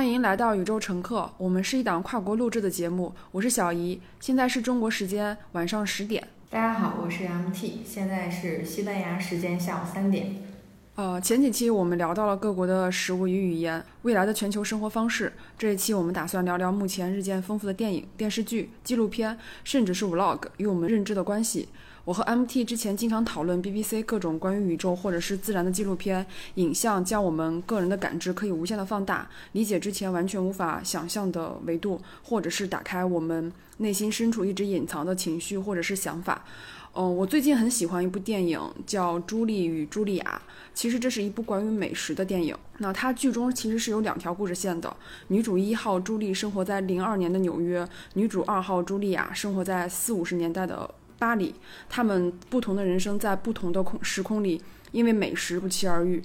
好，欢迎来到宇宙乘客。我们是一档跨国录制的节目，我是小姨，现在是中国时间晚上十点。大家好，我是 MT，现在是西班牙时间下午三点。呃，前几期我们聊到了各国的食物与语言，未来的全球生活方式。这一期我们打算聊聊目前日渐丰富的电影、电视剧、纪录片，甚至是 Vlog 与我们认知的关系。我和 MT 之前经常讨论 BBC 各种关于宇宙或者是自然的纪录片，影像将我们个人的感知可以无限的放大，理解之前完全无法想象的维度，或者是打开我们内心深处一直隐藏的情绪或者是想法。嗯，我最近很喜欢一部电影，叫《朱莉与茱莉亚》。其实这是一部关于美食的电影。那它剧中其实是有两条故事线的。女主一号朱莉生活在零二年的纽约，女主二号茱莉亚生活在四五十年代的巴黎。她们不同的人生在不同的空时空里，因为美食不期而遇。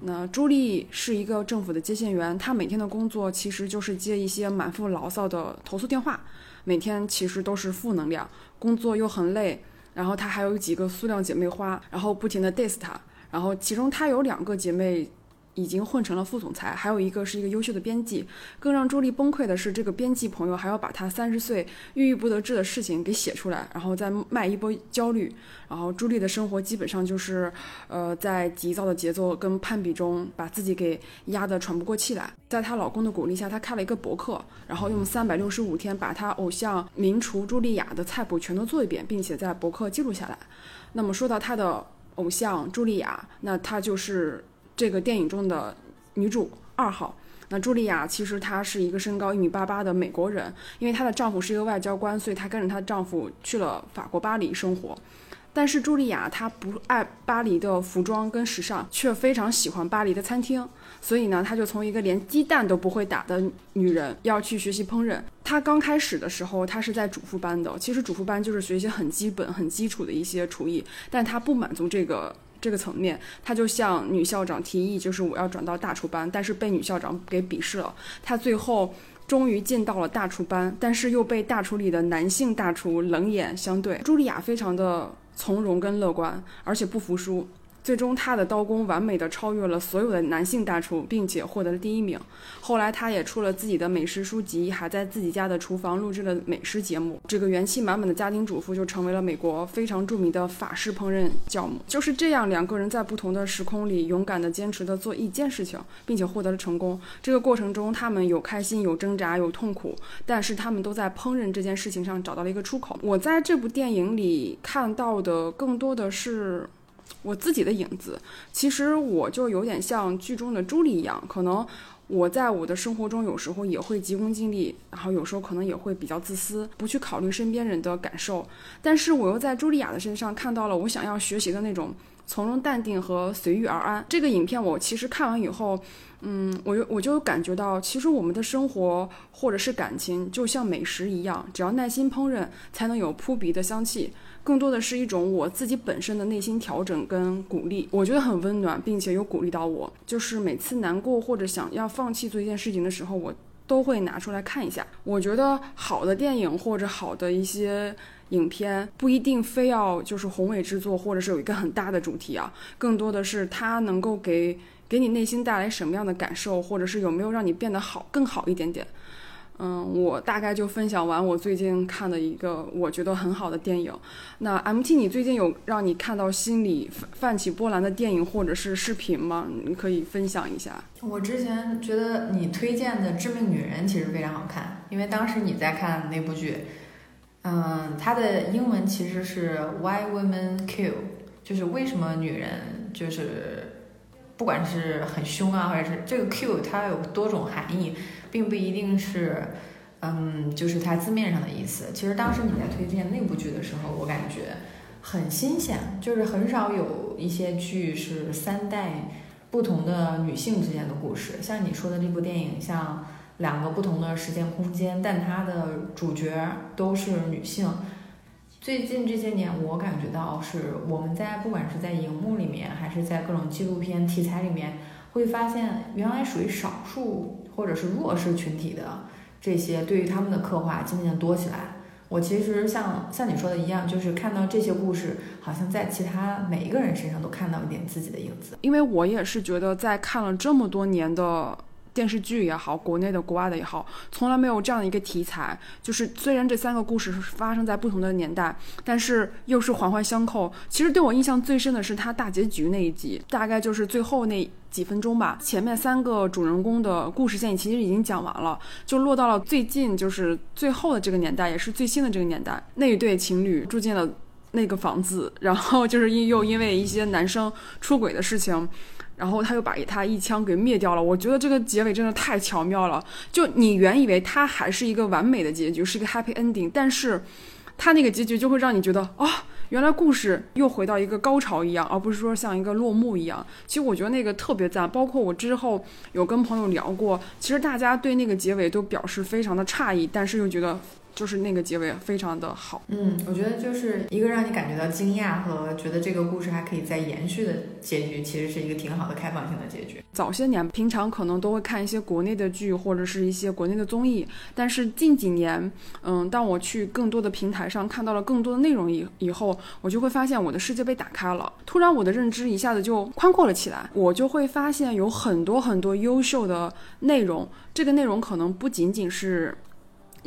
那朱莉是一个政府的接线员，她每天的工作其实就是接一些满腹牢骚的投诉电话，每天其实都是负能量，工作又很累。然后她还有几个塑料姐妹花，然后不停的 diss 她。然后其中她有两个姐妹。已经混成了副总裁，还有一个是一个优秀的编辑。更让朱莉崩溃的是，这个编辑朋友还要把她三十岁郁郁不得志的事情给写出来，然后再卖一波焦虑。然后朱莉的生活基本上就是，呃，在急躁的节奏跟攀比中，把自己给压得喘不过气来。在她老公的鼓励下，她开了一个博客，然后用三百六十五天把她偶像名厨茱莉亚的菜谱全都做一遍，并且在博客记录下来。那么说到她的偶像茱莉亚，那她就是。这个电影中的女主二号，那茱莉亚其实她是一个身高一米八八的美国人，因为她的丈夫是一个外交官，所以她跟着她的丈夫去了法国巴黎生活。但是茱莉亚她不爱巴黎的服装跟时尚，却非常喜欢巴黎的餐厅，所以呢，她就从一个连鸡蛋都不会打的女人，要去学习烹饪。她刚开始的时候，她是在主妇班的，其实主妇班就是学习很基本、很基础的一些厨艺，但她不满足这个。这个层面，他就向女校长提议，就是我要转到大厨班，但是被女校长给鄙视了。他最后终于进到了大厨班，但是又被大厨里的男性大厨冷眼相对。茱莉亚非常的从容跟乐观，而且不服输。最终，他的刀工完美的超越了所有的男性大厨，并且获得了第一名。后来，他也出了自己的美食书籍，还在自己家的厨房录制了美食节目。这个元气满满的家庭主妇就成为了美国非常著名的法式烹饪教母。就是这样，两个人在不同的时空里勇敢的坚持的做一件事情，并且获得了成功。这个过程中，他们有开心，有挣扎，有痛苦，但是他们都在烹饪这件事情上找到了一个出口。我在这部电影里看到的更多的是。我自己的影子，其实我就有点像剧中的朱莉一样，可能我在我的生活中有时候也会急功近利，然后有时候可能也会比较自私，不去考虑身边人的感受。但是我又在茱莉亚的身上看到了我想要学习的那种从容淡定和随遇而安。这个影片我其实看完以后。嗯，我就我就感觉到，其实我们的生活或者是感情，就像美食一样，只要耐心烹饪，才能有扑鼻的香气。更多的是一种我自己本身的内心调整跟鼓励，我觉得很温暖，并且有鼓励到我。就是每次难过或者想要放弃做一件事情的时候，我都会拿出来看一下。我觉得好的电影或者好的一些影片，不一定非要就是宏伟制作，或者是有一个很大的主题啊，更多的是它能够给。给你内心带来什么样的感受，或者是有没有让你变得好更好一点点？嗯，我大概就分享完我最近看的一个我觉得很好的电影。那 MT，你最近有让你看到心里泛起波澜的电影或者是视频吗？你可以分享一下。我之前觉得你推荐的《致命女人》其实非常好看，因为当时你在看那部剧，嗯，它的英文其实是 Why Women Kill，就是为什么女人就是。不管是很凶啊，或者是这个 Q，它有多种含义，并不一定是，嗯，就是它字面上的意思。其实当时你在推荐那部剧的时候，我感觉很新鲜，就是很少有一些剧是三代不同的女性之间的故事。像你说的这部电影，像两个不同的时间空间，但它的主角都是女性。最近这些年，我感觉到是我们在不管是在荧幕里面，还是在各种纪录片题材里面，会发现原来属于少数或者是弱势群体的这些，对于他们的刻画渐渐多起来。我其实像像你说的一样，就是看到这些故事，好像在其他每一个人身上都看到一点自己的影子。因为我也是觉得，在看了这么多年的。电视剧也好，国内的、国外的也好，从来没有这样的一个题材。就是虽然这三个故事发生在不同的年代，但是又是环环相扣。其实对我印象最深的是它大结局那一集，大概就是最后那几分钟吧。前面三个主人公的故事线其实已经讲完了，就落到了最近就是最后的这个年代，也是最新的这个年代。那一对情侣住进了那个房子，然后就是因又因为一些男生出轨的事情。然后他又把他一枪给灭掉了，我觉得这个结尾真的太巧妙了。就你原以为他还是一个完美的结局，是一个 happy ending，但是，他那个结局就会让你觉得啊，原来故事又回到一个高潮一样，而不是说像一个落幕一样。其实我觉得那个特别赞，包括我之后有跟朋友聊过，其实大家对那个结尾都表示非常的诧异，但是又觉得。就是那个结尾非常的好，嗯，我觉得就是一个让你感觉到惊讶和觉得这个故事还可以再延续的结局，其实是一个挺好的开放性的结局。早些年平常可能都会看一些国内的剧或者是一些国内的综艺，但是近几年，嗯，当我去更多的平台上看到了更多的内容以以后，我就会发现我的世界被打开了，突然我的认知一下子就宽阔了起来，我就会发现有很多很多优秀的内容，这个内容可能不仅仅是。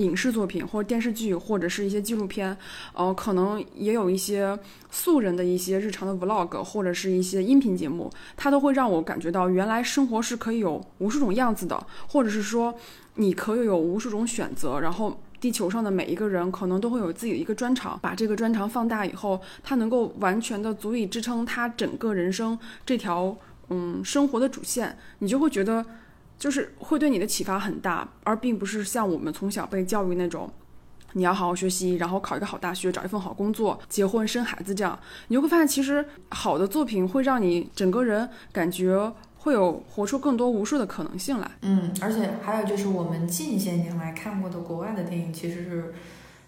影视作品或者电视剧或者是一些纪录片，呃，可能也有一些素人的一些日常的 vlog 或者是一些音频节目，它都会让我感觉到原来生活是可以有无数种样子的，或者是说你可以有无数种选择。然后地球上的每一个人可能都会有自己的一个专长，把这个专长放大以后，它能够完全的足以支撑他整个人生这条嗯生活的主线，你就会觉得。就是会对你的启发很大，而并不是像我们从小被教育那种，你要好好学习，然后考一个好大学，找一份好工作，结婚生孩子这样。你就会发现，其实好的作品会让你整个人感觉会有活出更多无数的可能性来。嗯，而且还有就是我们近些年来看过的国外的电影，其实是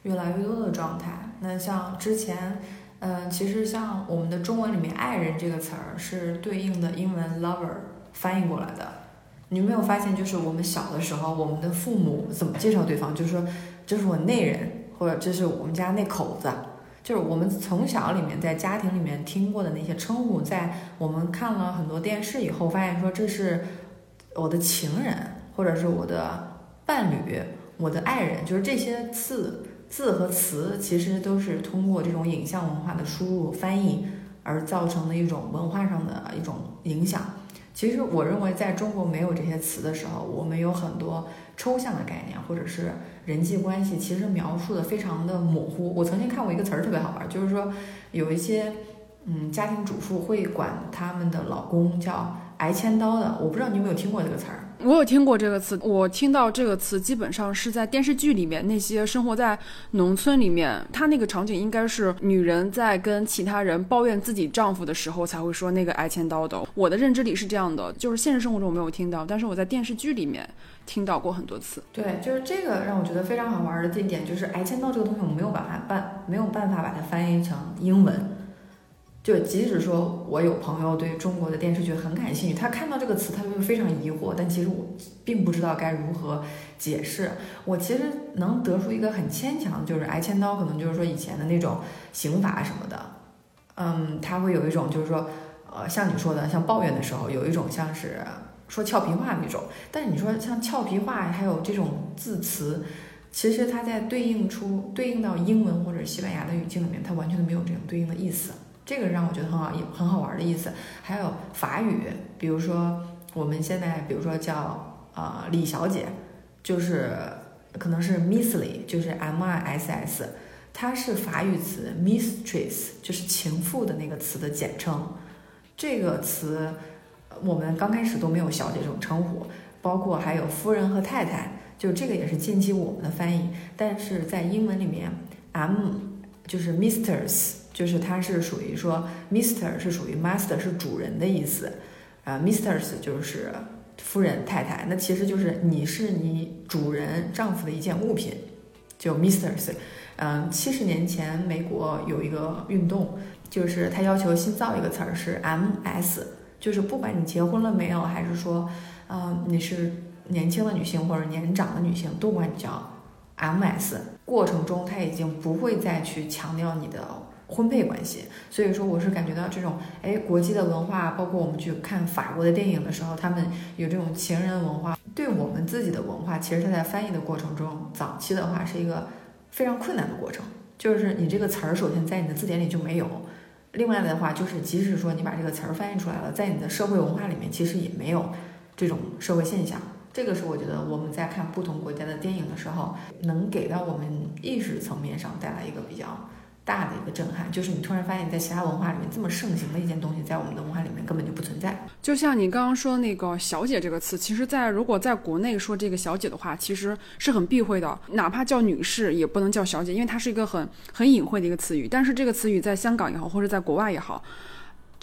越来越多的状态。那像之前，嗯，其实像我们的中文里面“爱人”这个词儿是对应的英文 “lover” 翻译过来的。你没有发现，就是我们小的时候，我们的父母怎么介绍对方？就是说，这是我内人，或者这是我们家那口子。就是我们从小里面在家庭里面听过的那些称呼，在我们看了很多电视以后，发现说这是我的情人，或者是我的伴侣，我的爱人。就是这些字字和词，其实都是通过这种影像文化的输入翻译而造成的一种文化上的一种影响。其实我认为，在中国没有这些词的时候，我们有很多抽象的概念，或者是人际关系，其实描述的非常的模糊。我曾经看过一个词儿特别好玩，就是说有一些嗯家庭主妇会管他们的老公叫“挨千刀”的，我不知道你有没有听过这个词儿。我有听过这个词，我听到这个词基本上是在电视剧里面，那些生活在农村里面，他那个场景应该是女人在跟其他人抱怨自己丈夫的时候才会说那个挨千刀的。我的认知里是这样的，就是现实生活中我没有听到，但是我在电视剧里面听到过很多次。对，就是这个让我觉得非常好玩的这点，就是挨千刀这个东西，我们没有办法办，没有办法把它翻译成英文。就即使说我有朋友对中国的电视剧很感兴趣，他看到这个词他就会非常疑惑，但其实我并不知道该如何解释。我其实能得出一个很牵强，就是挨千刀可能就是说以前的那种刑法什么的，嗯，他会有一种就是说，呃，像你说的，像抱怨的时候有一种像是说俏皮话那种，但是你说像俏皮话还有这种字词，其实它在对应出对应到英文或者西班牙的语境里面，它完全都没有这种对应的意思。这个让我觉得很好，很好玩的意思。还有法语，比如说我们现在，比如说叫呃李小姐，就是可能是 Missly，就是 M I S S，它是法语词 Mistress，就是情妇的那个词的简称。这个词我们刚开始都没有小姐这种称呼，包括还有夫人和太太，就这个也是近期我们的翻译。但是在英文里面，M 就是 Misters。就是它是属于说，Mister 是属于 Master 是主人的意思，啊，Misters 就是夫人太太，那其实就是你是你主人丈夫的一件物品，就 Misters。嗯，七十年前美国有一个运动，就是他要求新造一个词儿是 MS，就是不管你结婚了没有，还是说，嗯，你是年轻的女性或者年长的女性，都管你叫 MS。过程中他已经不会再去强调你的。婚配关系，所以说我是感觉到这种，哎，国际的文化，包括我们去看法国的电影的时候，他们有这种情人文化，对我们自己的文化，其实它在翻译的过程中，早期的话是一个非常困难的过程，就是你这个词儿首先在你的字典里就没有，另外的话就是即使说你把这个词儿翻译出来了，在你的社会文化里面其实也没有这种社会现象。这个是我觉得我们在看不同国家的电影的时候，能给到我们意识层面上带来一个比较。大的一个震撼，就是你突然发现，在其他文化里面这么盛行的一件东西，在我们的文化里面根本就不存在。就像你刚刚说那个“小姐”这个词，其实，在如果在国内说这个“小姐”的话，其实是很避讳的，哪怕叫女士也不能叫小姐，因为它是一个很很隐晦的一个词语。但是这个词语在香港也好，或者在国外也好。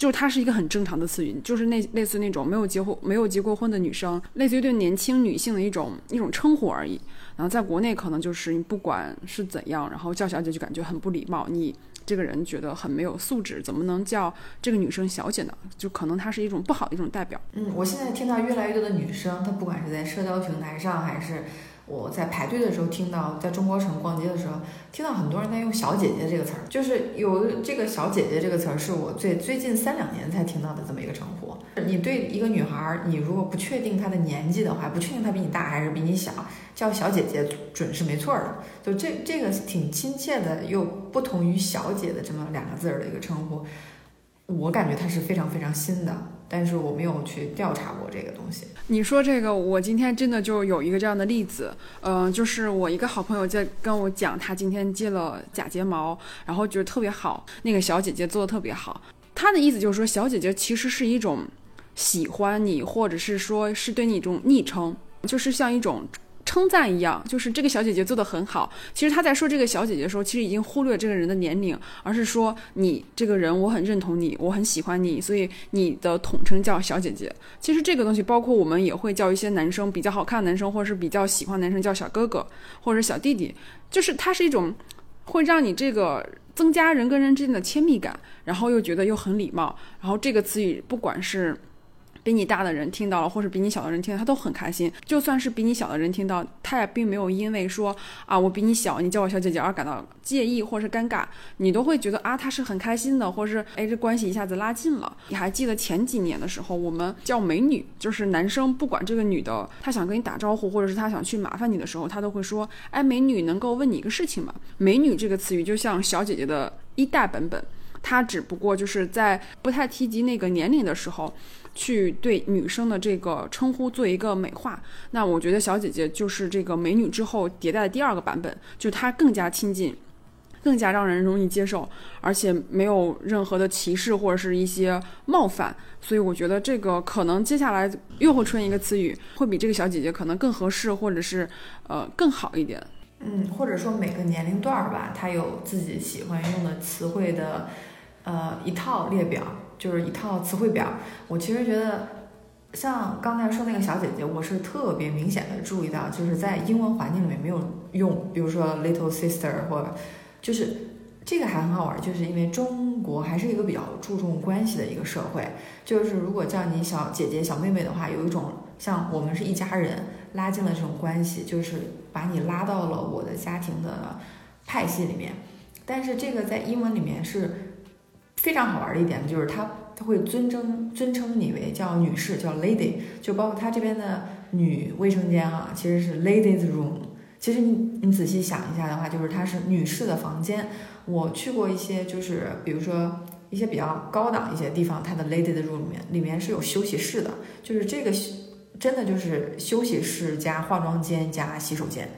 就是它是一个很正常的词语，就是那类似那种没有结婚、没有结过婚的女生，类似于对年轻女性的一种一种称呼而已。然后在国内可能就是你不管是怎样，然后叫小姐就感觉很不礼貌，你这个人觉得很没有素质，怎么能叫这个女生小姐呢？就可能它是一种不好的一种代表。嗯，我现在听到越来越多的女生，她不管是在社交平台上还是。我在排队的时候听到，在中国城逛街的时候，听到很多人在用“小姐姐”这个词儿，就是有这个“小姐姐”这个词儿，是我最最近三两年才听到的这么一个称呼。你对一个女孩，你如果不确定她的年纪的话，不确定她比你大还是比你小，叫小姐姐准是没错的。就这这个挺亲切的，又不同于“小姐”的这么两个字儿的一个称呼，我感觉它是非常非常新的。但是我没有去调查过这个东西。你说这个，我今天真的就有一个这样的例子，嗯，就是我一个好朋友在跟我讲，他今天接了假睫毛，然后觉得特别好，那个小姐姐做的特别好。他的意思就是说，小姐姐其实是一种喜欢你，或者是说是对你一种昵称，就是像一种。称赞一样，就是这个小姐姐做的很好。其实他在说这个小姐姐的时候，其实已经忽略这个人的年龄，而是说你这个人，我很认同你，我很喜欢你，所以你的统称叫小姐姐。其实这个东西，包括我们也会叫一些男生比较好看的男生，或者是比较喜欢男生叫小哥哥或者小弟弟，就是它是一种会让你这个增加人跟人之间的亲密感，然后又觉得又很礼貌。然后这个词语不管是。比你大的人听到了，或者比你小的人听到，他都很开心。就算是比你小的人听到，他也并没有因为说啊我比你小，你叫我小姐姐而感到介意或是尴尬，你都会觉得啊他是很开心的，或是哎这关系一下子拉近了。你还记得前几年的时候，我们叫美女，就是男生不管这个女的，他想跟你打招呼，或者是他想去麻烦你的时候，他都会说，哎美女能够问你一个事情吗？美女这个词语就像小姐姐的一代版本，它只不过就是在不太提及那个年龄的时候。去对女生的这个称呼做一个美化，那我觉得小姐姐就是这个美女之后迭代的第二个版本，就她更加亲近，更加让人容易接受，而且没有任何的歧视或者是一些冒犯，所以我觉得这个可能接下来又会出现一个词语，会比这个小姐姐可能更合适，或者是呃更好一点。嗯，或者说每个年龄段儿吧，她有自己喜欢用的词汇的呃一套列表。就是一套词汇表，我其实觉得，像刚才说那个小姐姐，我是特别明显的注意到，就是在英文环境里面没有用，比如说 little sister 或者，就是这个还很好玩，就是因为中国还是一个比较注重关系的一个社会，就是如果叫你小姐姐、小妹妹的话，有一种像我们是一家人，拉近了这种关系，就是把你拉到了我的家庭的派系里面，但是这个在英文里面是。非常好玩的一点就是，他他会尊称尊称你为叫女士，叫 lady，就包括他这边的女卫生间啊，其实是 ladies room。其实你你仔细想一下的话，就是它是女士的房间。我去过一些，就是比如说一些比较高档一些地方，它的 ladies room 里面里面是有休息室的，就是这个真的就是休息室加化妆间加洗手间，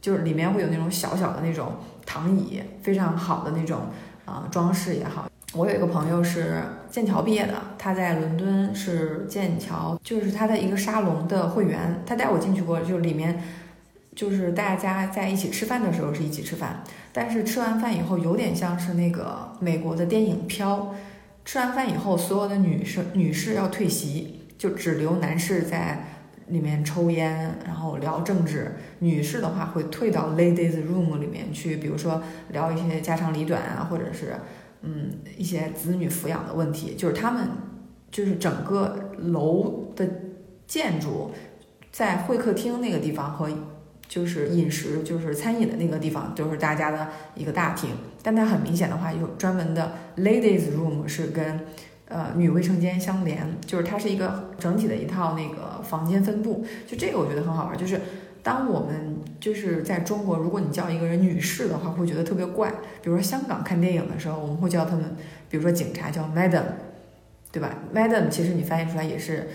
就是里面会有那种小小的那种躺椅，非常好的那种啊装饰也好。我有一个朋友是剑桥毕业的，他在伦敦是剑桥，就是他的一个沙龙的会员。他带我进去过，就里面就是大家在一起吃饭的时候是一起吃饭，但是吃完饭以后有点像是那个美国的电影《飘》，吃完饭以后所有的女生女士要退席，就只留男士在里面抽烟，然后聊政治。女士的话会退到 ladies room 里面去，比如说聊一些家长里短啊，或者是。嗯，一些子女抚养的问题，就是他们，就是整个楼的建筑，在会客厅那个地方和就是饮食就是餐饮的那个地方，都是大家的一个大厅。但它很明显的话，有专门的 ladies room 是跟呃女卫生间相连，就是它是一个整体的一套那个房间分布。就这个我觉得很好玩，就是当我们就是在中国，如果你叫一个人女士的话，会觉得特别怪。比如说香港看电影的时候，我们会叫他们，比如说警察叫 Madam，对吧？Madam 其实你翻译出来也是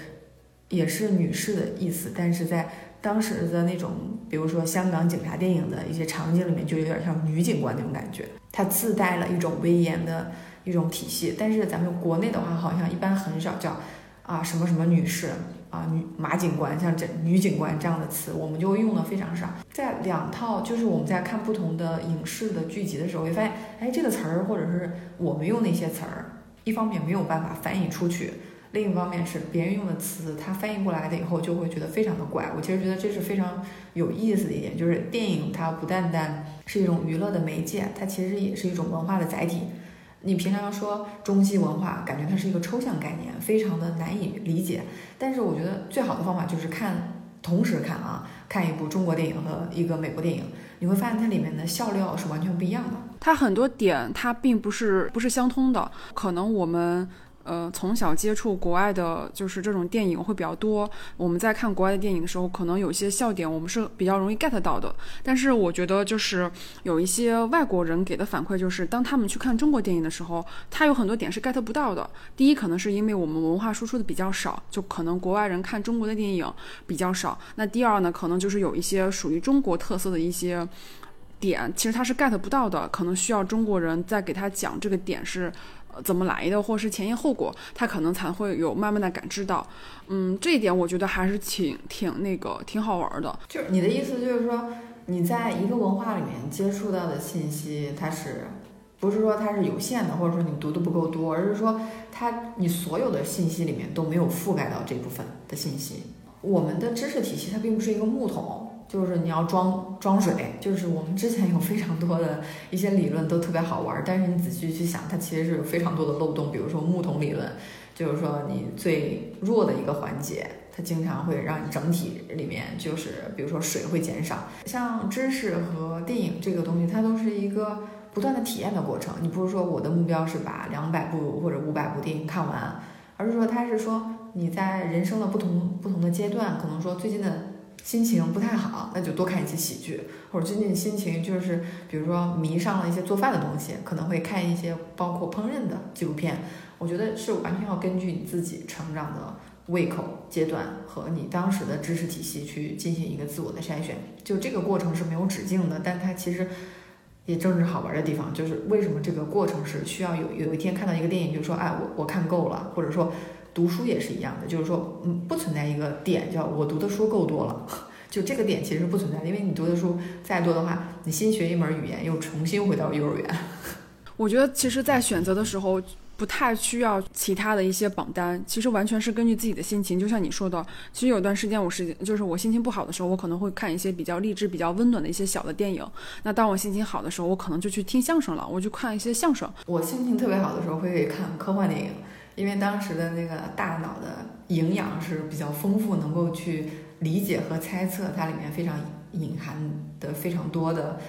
也是女士的意思，但是在当时的那种，比如说香港警察电影的一些场景里面，就有点像女警官那种感觉，它自带了一种威严的一种体系。但是咱们国内的话，好像一般很少叫啊什么什么女士啊女马警官，像这女警官这样的词，我们就用的非常少。在两套就是我们在看不同的影视的剧集的时候，会发现，哎，这个词儿或者是我们用那些词儿，一方面没有办法翻译出去。另一方面是别人用的词，他翻译过来的以后就会觉得非常的怪。我其实觉得这是非常有意思的一点，就是电影它不单单是一种娱乐的媒介，它其实也是一种文化的载体。你平常说中西文化，感觉它是一个抽象概念，非常的难以理解。但是我觉得最好的方法就是看，同时看啊，看一部中国电影和一个美国电影，你会发现它里面的笑料是完全不一样的。它很多点它并不是不是相通的，可能我们。呃，从小接触国外的，就是这种电影会比较多。我们在看国外的电影的时候，可能有些笑点我们是比较容易 get 到的。但是我觉得，就是有一些外国人给的反馈，就是当他们去看中国电影的时候，他有很多点是 get 不到的。第一，可能是因为我们文化输出的比较少，就可能国外人看中国的电影比较少。那第二呢，可能就是有一些属于中国特色的一些点，其实他是 get 不到的，可能需要中国人再给他讲这个点是。怎么来的，或是前因后果，他可能才会有慢慢的感知到。嗯，这一点我觉得还是挺挺那个挺好玩的。就你的意思就是说，你在一个文化里面接触到的信息，它是不是说它是有限的，或者说你读的不够多，而是说它你所有的信息里面都没有覆盖到这部分的信息。我们的知识体系它并不是一个木桶。就是你要装装水，就是我们之前有非常多的一些理论都特别好玩，但是你仔细去想，它其实是有非常多的漏洞。比如说木桶理论，就是说你最弱的一个环节，它经常会让你整体里面就是，比如说水会减少。像知识和电影这个东西，它都是一个不断的体验的过程。你不是说我的目标是把两百部或者五百部电影看完，而是说它是说你在人生的不同不同的阶段，可能说最近的。心情不太好，那就多看一些喜剧，或者最近心情就是，比如说迷上了一些做饭的东西，可能会看一些包括烹饪的纪录片。我觉得是完全要根据你自己成长的胃口阶段和你当时的知识体系去进行一个自我的筛选。就这个过程是没有止境的，但它其实也正是好玩的地方，就是为什么这个过程是需要有有一天看到一个电影就说，哎，我我看够了，或者说。读书也是一样的，就是说，嗯，不存在一个点叫我读的书够多了，就这个点其实是不存在的，因为你读的书再多的话，你新学一门语言又重新回到幼儿园。我觉得其实，在选择的时候不太需要其他的一些榜单，其实完全是根据自己的心情。就像你说的，其实有段时间我是就是我心情不好的时候，我可能会看一些比较励志、比较温暖的一些小的电影。那当我心情好的时候，我可能就去听相声了，我就看一些相声。我心情特别好的时候会看科幻电影。因为当时的那个大脑的营养是比较丰富，能够去理解和猜测它里面非常隐含的非常多的，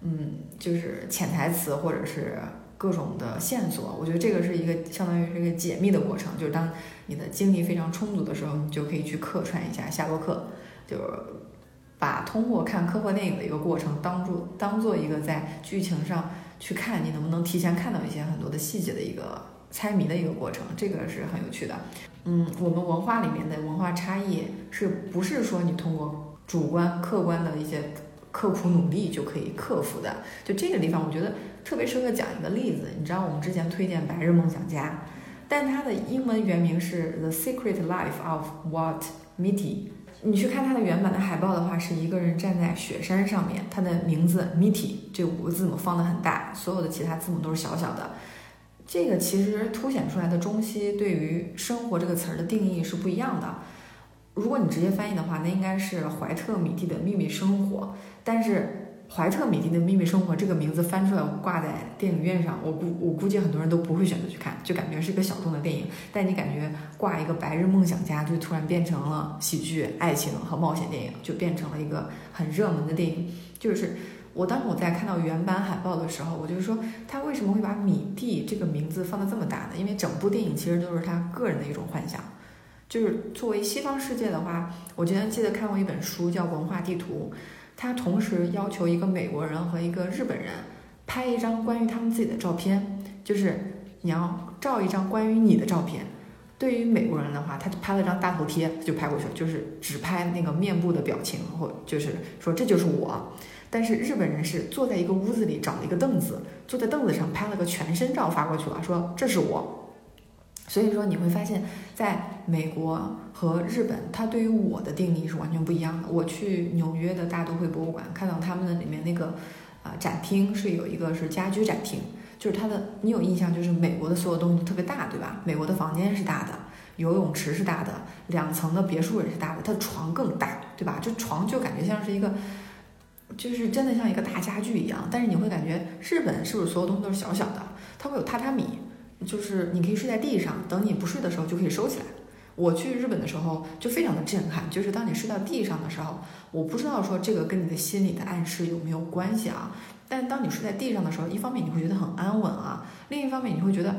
嗯，就是潜台词或者是各种的线索。我觉得这个是一个相当于是一个解密的过程，就是当你的精力非常充足的时候，你就可以去客串一下夏洛克，就把通过看科幻电影的一个过程，当做当做一个在剧情上去看你能不能提前看到一些很多的细节的一个。猜谜的一个过程，这个是很有趣的。嗯，我们文化里面的文化差异，是不是说你通过主观、客观的一些刻苦努力就可以克服的？就这个地方，我觉得特别适合讲一个例子。你知道，我们之前推荐《白日梦想家》，但它的英文原名是《The Secret Life of Walt Mitty》。你去看它的原版的海报的话，是一个人站在雪山上面，他的名字 Mitty 这五个字母放的很大，所有的其他字母都是小小的。这个其实凸显出来的中西对于“生活”这个词儿的定义是不一样的。如果你直接翻译的话，那应该是怀特米蒂的秘密生活。但是怀特米蒂的秘密生活这个名字翻出来挂在电影院上，我估我估计很多人都不会选择去看，就感觉是一个小众的电影。但你感觉挂一个白日梦想家，就突然变成了喜剧、爱情和冒险电影，就变成了一个很热门的电影。就是我当时我在看到原版海报的时候，我就说他为什么会把米蒂这个名字放的这么大呢？因为整部电影其实都是他个人的一种幻想。就是作为西方世界的话，我之前记得看过一本书叫《文化地图》，他同时要求一个美国人和一个日本人拍一张关于他们自己的照片，就是你要照一张关于你的照片。对于美国人的话，他就拍了张大头贴就拍过去了，就是只拍那个面部的表情，或就是说这就是我。但是日本人是坐在一个屋子里找了一个凳子，坐在凳子上拍了个全身照发过去了，说这是我。所以说你会发现，在美国和日本，它对于我的定义是完全不一样的。我去纽约的大都会博物馆，看到他们的里面那个啊展厅是有一个是家居展厅，就是它的你有印象，就是美国的所有东西都特别大，对吧？美国的房间是大的，游泳池是大的，两层的别墅也是大的，它的床更大，对吧？这床就感觉像是一个，就是真的像一个大家具一样。但是你会感觉日本是不是所有东西都是小小的？它会有榻榻米。就是你可以睡在地上，等你不睡的时候就可以收起来。我去日本的时候就非常的震撼，就是当你睡到地上的时候，我不知道说这个跟你的心理的暗示有没有关系啊？但当你睡在地上的时候，一方面你会觉得很安稳啊，另一方面你会觉得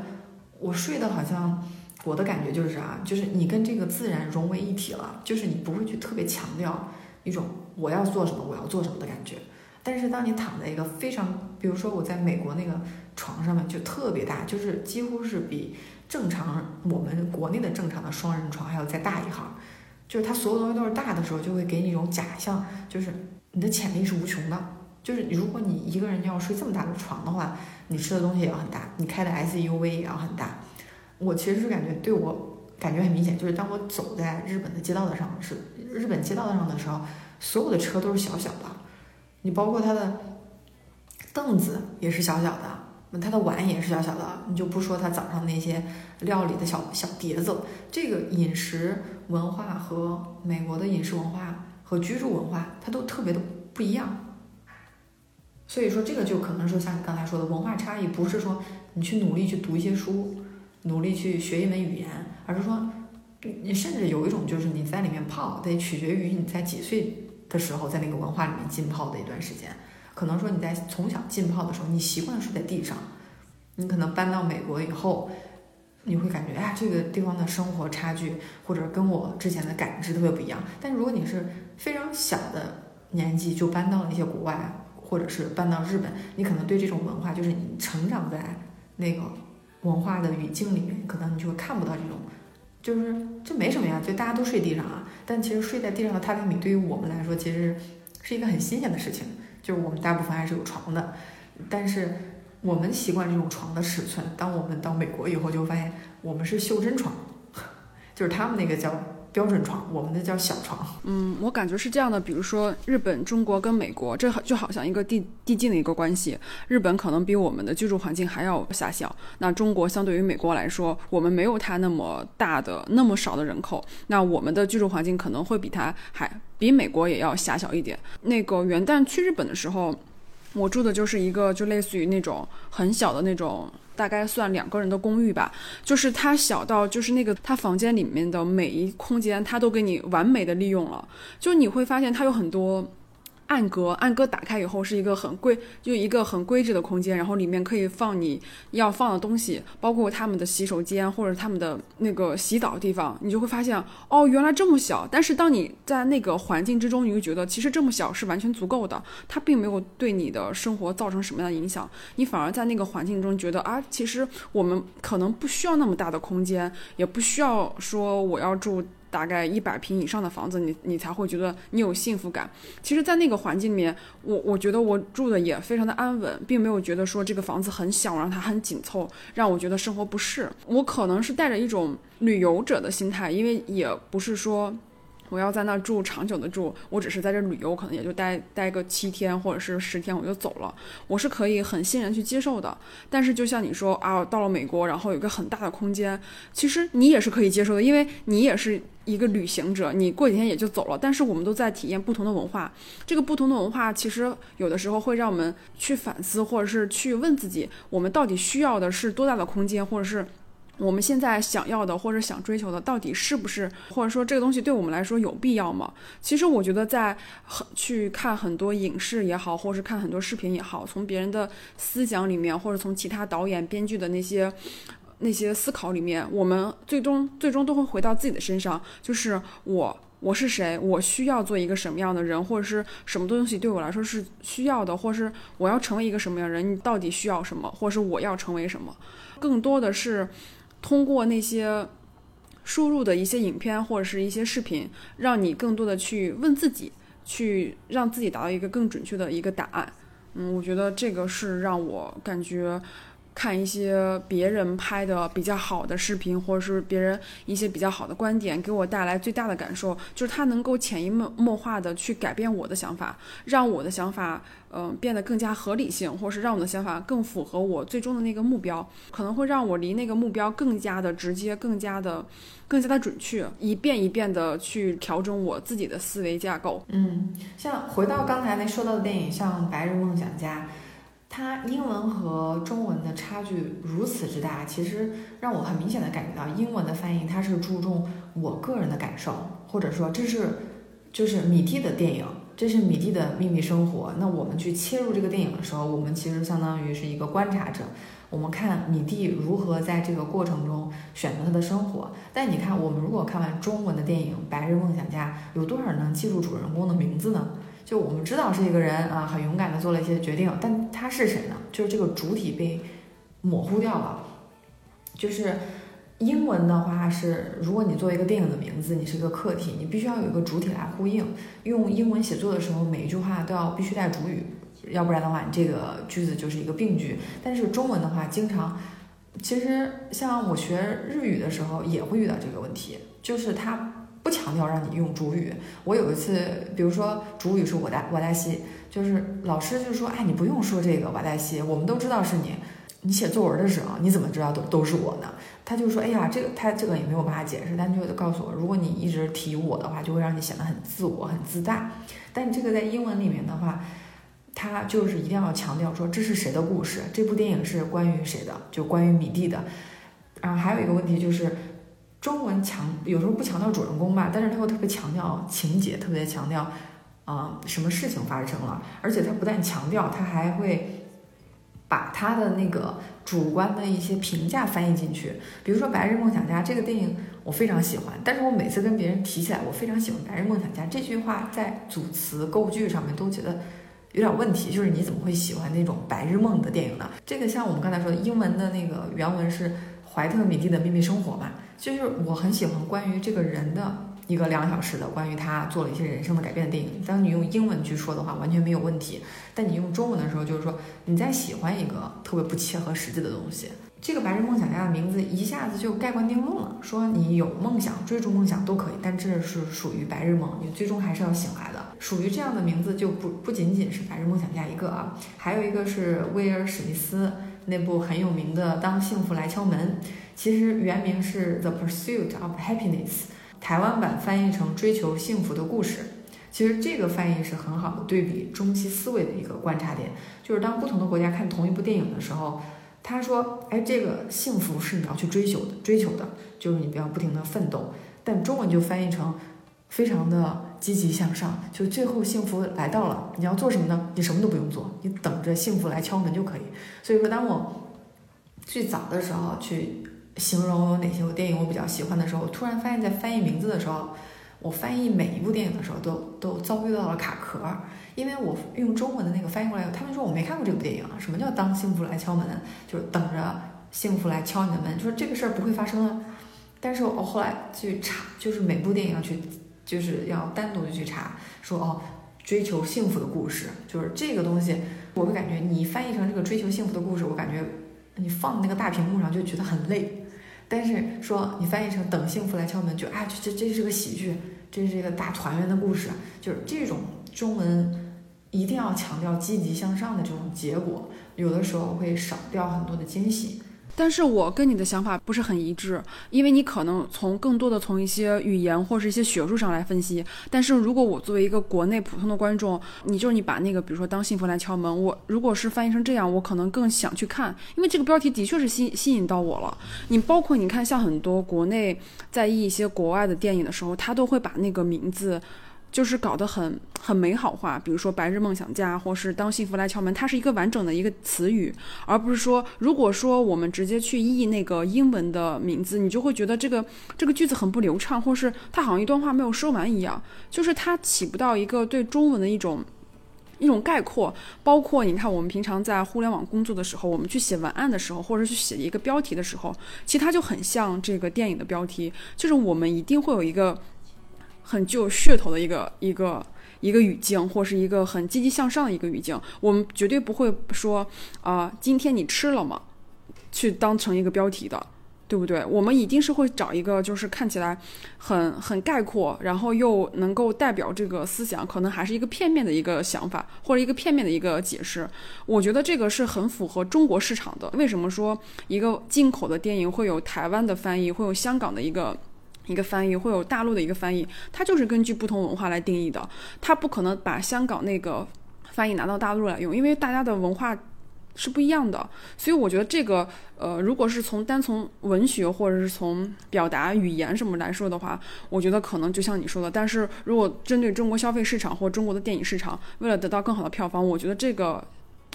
我睡的好像我的感觉就是啥，就是你跟这个自然融为一体了，就是你不会去特别强调一种我要做什么我要做什么的感觉。但是当你躺在一个非常，比如说我在美国那个。床上面就特别大，就是几乎是比正常我们国内的正常的双人床还要再大一号。就是它所有东西都是大的时候，就会给你一种假象，就是你的潜力是无穷的。就是如果你一个人要睡这么大的床的话，你吃的东西也要很大，你开的 SUV 也要很大。我其实是感觉对我感觉很明显，就是当我走在日本的街道的上是日本街道上的时候，所有的车都是小小的，你包括它的凳子也是小小的。它的碗也是小小的，你就不说它早上那些料理的小小碟子。这个饮食文化和美国的饮食文化和居住文化，它都特别的不一样。所以说，这个就可能说像你刚才说的文化差异，不是说你去努力去读一些书，努力去学一门语言，而是说你甚至有一种就是你在里面泡，得取决于你在几岁的时候在那个文化里面浸泡的一段时间。可能说你在从小浸泡的时候，你习惯睡在地上，你可能搬到美国以后，你会感觉哎，这个地方的生活差距或者跟我之前的感知特别不一样。但如果你是非常小的年纪就搬到了一些国外，或者是搬到日本，你可能对这种文化，就是你成长在那个文化的语境里面，可能你就会看不到这种，就是这没什么呀，就大家都睡地上啊。但其实睡在地上的榻榻米对于我们来说，其实是一个很新鲜的事情。就是我们大部分还是有床的，但是我们习惯这种床的尺寸。当我们到美国以后，就发现我们是袖珍床，就是他们那个叫标准床，我们的叫小床。嗯，我感觉是这样的。比如说日本、中国跟美国，这就好像一个递递进的一个关系。日本可能比我们的居住环境还要狭小，那中国相对于美国来说，我们没有它那么大的、那么少的人口，那我们的居住环境可能会比它还。比美国也要狭小一点。那个元旦去日本的时候，我住的就是一个就类似于那种很小的那种，大概算两个人的公寓吧。就是它小到就是那个它房间里面的每一空间，它都给你完美的利用了。就你会发现它有很多。暗格，暗格打开以后是一个很规，就一个很规制的空间，然后里面可以放你要放的东西，包括他们的洗手间或者他们的那个洗澡地方，你就会发现，哦，原来这么小。但是当你在那个环境之中，你会觉得其实这么小是完全足够的，它并没有对你的生活造成什么样的影响，你反而在那个环境中觉得啊，其实我们可能不需要那么大的空间，也不需要说我要住。大概一百平以上的房子，你你才会觉得你有幸福感。其实，在那个环境里面，我我觉得我住的也非常的安稳，并没有觉得说这个房子很小，然后它很紧凑，让我觉得生活不适。我可能是带着一种旅游者的心态，因为也不是说。我要在那住长久的住，我只是在这旅游，可能也就待待个七天或者是十天，我就走了。我是可以很欣然去接受的。但是就像你说啊，到了美国，然后有个很大的空间，其实你也是可以接受的，因为你也是一个旅行者，你过几天也就走了。但是我们都在体验不同的文化，这个不同的文化其实有的时候会让我们去反思，或者是去问自己，我们到底需要的是多大的空间，或者是。我们现在想要的或者想追求的，到底是不是，或者说这个东西对我们来说有必要吗？其实我觉得，在很去看很多影视也好，或者是看很多视频也好，从别人的思想里面，或者从其他导演编剧的那些那些思考里面，我们最终最终都会回到自己的身上，就是我。我是谁？我需要做一个什么样的人，或者是什么东西对我来说是需要的，或是我要成为一个什么样的人？你到底需要什么，或是我要成为什么？更多的是通过那些输入的一些影片或者是一些视频，让你更多的去问自己，去让自己达到一个更准确的一个答案。嗯，我觉得这个是让我感觉。看一些别人拍的比较好的视频，或者是别人一些比较好的观点，给我带来最大的感受，就是它能够潜移默默化的去改变我的想法，让我的想法，嗯，变得更加合理性，或是让我的想法更符合我最终的那个目标，可能会让我离那个目标更加的直接，更加的，更加的准确，一遍一遍的去调整我自己的思维架构。嗯，像回到刚才那说到的电影，像《白日梦想家》。它英文和中文的差距如此之大，其实让我很明显的感觉到，英文的翻译它是注重我个人的感受，或者说这是就是米蒂的电影，这是米蒂的秘密生活。那我们去切入这个电影的时候，我们其实相当于是一个观察者，我们看米蒂如何在这个过程中选择他的生活。但你看，我们如果看完中文的电影《白日梦想家》，有多少人能记住主人公的名字呢？就我们知道是一个人啊，很勇敢的做了一些决定，但他是谁呢？就是这个主体被模糊掉了。就是英文的话是，如果你做一个电影的名字，你是一个客体，你必须要有一个主体来呼应。用英文写作的时候，每一句话都要必须带主语，要不然的话，你这个句子就是一个病句。但是中文的话，经常，其实像我学日语的时候也会遇到这个问题，就是它。不强调让你用主语。我有一次，比如说主语是我大我大西，就是老师就说，哎，你不用说这个瓦大西，我们都知道是你。你写作文的时候，你怎么知道都都是我呢？他就说，哎呀，这个他这个也没有办法解释，但就告诉我，如果你一直提我的话，就会让你显得很自我、很自大。但这个在英文里面的话，他就是一定要强调说这是谁的故事，这部电影是关于谁的，就关于米蒂的。然后还有一个问题就是。中文强有时候不强调主人公吧，但是他会特别强调情节，特别强调，啊，什么事情发生了，而且他不但强调，他还会把他的那个主观的一些评价翻译进去。比如说《白日梦想家》这个电影，我非常喜欢，但是我每次跟别人提起来，我非常喜欢《白日梦想家》这句话，在组词构句上面都觉得有点问题，就是你怎么会喜欢那种白日梦的电影呢？这个像我们刚才说的，英文的那个原文是怀特·米蒂的秘密生活嘛。就是我很喜欢关于这个人的一个两小时的关于他做了一些人生的改变的电影。当你用英文去说的话，完全没有问题。但你用中文的时候，就是说你在喜欢一个特别不切合实际的东西。这个白日梦想家的名字一下子就盖棺定论了，说你有梦想，追逐梦想都可以，但这是属于白日梦，你最终还是要醒来的。属于这样的名字就不不仅仅是白日梦想家一个啊，还有一个是威尔史密斯那部很有名的《当幸福来敲门》。其实原名是《The Pursuit of Happiness》，台湾版翻译成《追求幸福的故事》。其实这个翻译是很好的对比中西思维的一个观察点，就是当不同的国家看同一部电影的时候，他说：“哎，这个幸福是你要去追求的，追求的，就是你不要不停的奋斗。”但中文就翻译成非常的积极向上，就最后幸福来到了，你要做什么呢？你什么都不用做，你等着幸福来敲门就可以。所以说，当我最早的时候去。形容哪些我电影我比较喜欢的时候，我突然发现，在翻译名字的时候，我翻译每一部电影的时候，都都遭遇到了卡壳，因为我用中文的那个翻译过来，他们说我没看过这部电影啊，什么叫当幸福来敲门，就是等着幸福来敲你的门，就说这个事儿不会发生啊。但是我后来去查，就是每部电影要去，就是要单独的去查，说哦，追求幸福的故事，就是这个东西，我会感觉你翻译成这个追求幸福的故事，我感觉你放那个大屏幕上就觉得很累。但是说你翻译成等幸福来敲门，就啊，这这这是个喜剧，这是一个大团圆的故事，就是这种中文一定要强调积极向上的这种结果，有的时候会少掉很多的惊喜。但是我跟你的想法不是很一致，因为你可能从更多的从一些语言或是一些学术上来分析。但是如果我作为一个国内普通的观众，你就是你把那个比如说当幸福来敲门，我如果是翻译成这样，我可能更想去看，因为这个标题的确是吸吸引到我了。你包括你看，像很多国内在意一些国外的电影的时候，他都会把那个名字。就是搞得很很美好化，比如说《白日梦想家》或是《当幸福来敲门》，它是一个完整的一个词语，而不是说，如果说我们直接去译那个英文的名字，你就会觉得这个这个句子很不流畅，或是它好像一段话没有说完一样，就是它起不到一个对中文的一种一种概括。包括你看，我们平常在互联网工作的时候，我们去写文案的时候，或者去写一个标题的时候，其实它就很像这个电影的标题，就是我们一定会有一个。很具有噱头的一个一个一个语境，或是一个很积极向上的一个语境，我们绝对不会说啊，今天你吃了吗？去当成一个标题的，对不对？我们一定是会找一个就是看起来很很概括，然后又能够代表这个思想，可能还是一个片面的一个想法，或者一个片面的一个解释。我觉得这个是很符合中国市场的。为什么说一个进口的电影会有台湾的翻译，会有香港的一个？一个翻译会有大陆的一个翻译，它就是根据不同文化来定义的，它不可能把香港那个翻译拿到大陆来用，因为大家的文化是不一样的。所以我觉得这个，呃，如果是从单从文学或者是从表达语言什么来说的话，我觉得可能就像你说的。但是如果针对中国消费市场或中国的电影市场，为了得到更好的票房，我觉得这个。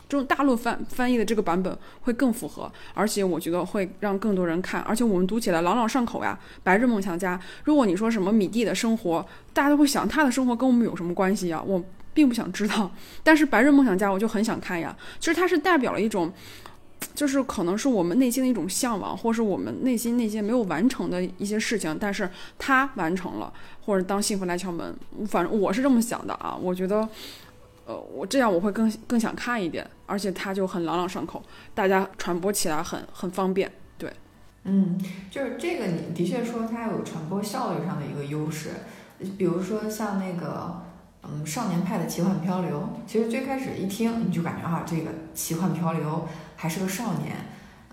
这种大陆翻翻译的这个版本会更符合，而且我觉得会让更多人看，而且我们读起来朗朗上口呀。白日梦想家，如果你说什么米蒂的生活，大家都会想他的生活跟我们有什么关系呀？我并不想知道。但是白日梦想家我就很想看呀。其实它是代表了一种，就是可能是我们内心的一种向往，或是我们内心那些没有完成的一些事情，但是他完成了，或者当幸福来敲门，反正我是这么想的啊。我觉得。呃，我这样我会更更想看一点，而且它就很朗朗上口，大家传播起来很很方便。对，嗯，就是这个，你的确说它有传播效率上的一个优势。比如说像那个，嗯，少年派的奇幻漂流，其实最开始一听你就感觉啊，这个奇幻漂流还是个少年，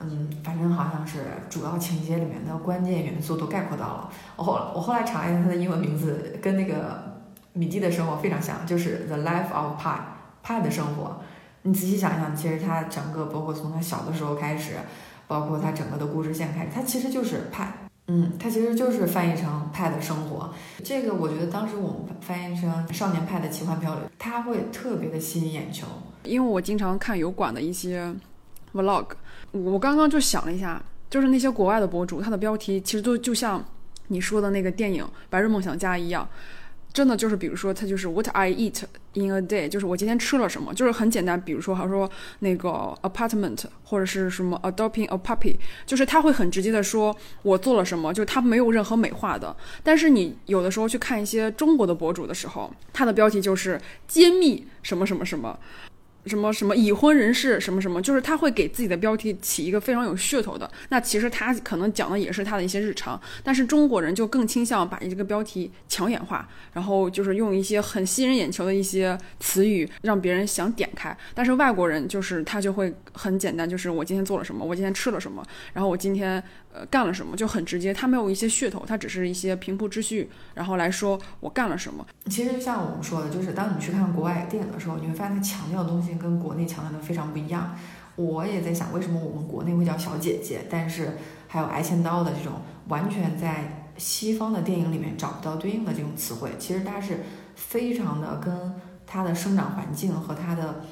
嗯，反正好像是主要情节里面的关键元素都概括到了。我后我后来查一下它的英文名字，跟那个。米蒂的生活非常像，就是 The Life of Pi，派的生活。你仔细想想，其实他整个，包括从他小的时候开始，包括他整个的故事线开始，他其实就是派。嗯，他其实就是翻译成派的生活。这个我觉得当时我们翻译成少年派的奇幻漂流，它会特别的吸引眼球。因为我经常看油管的一些 Vlog，我刚刚就想了一下，就是那些国外的博主，他的标题其实都就像你说的那个电影《白日梦想家》一样。真的就是，比如说，它就是 What I eat in a day，就是我今天吃了什么，就是很简单。比如说，他说那个 apartment 或者是什么 adopting a puppy，就是他会很直接的说我做了什么，就是他没有任何美化的。但是你有的时候去看一些中国的博主的时候，他的标题就是揭秘什么什么什么。什么什么已婚人士什么什么，就是他会给自己的标题起一个非常有噱头的。那其实他可能讲的也是他的一些日常，但是中国人就更倾向把这个标题抢眼化，然后就是用一些很吸人眼球的一些词语让别人想点开。但是外国人就是他就会很简单，就是我今天做了什么，我今天吃了什么，然后我今天。呃，干了什么就很直接，他没有一些噱头，他只是一些平铺直叙，然后来说我干了什么。其实像我们说的，就是当你去看国外电影的时候，你会发现他强调的东西跟国内强调的非常不一样。我也在想，为什么我们国内会叫小姐姐，但是还有挨千刀的这种，完全在西方的电影里面找不到对应的这种词汇。其实它是非常的跟他的生长环境和他的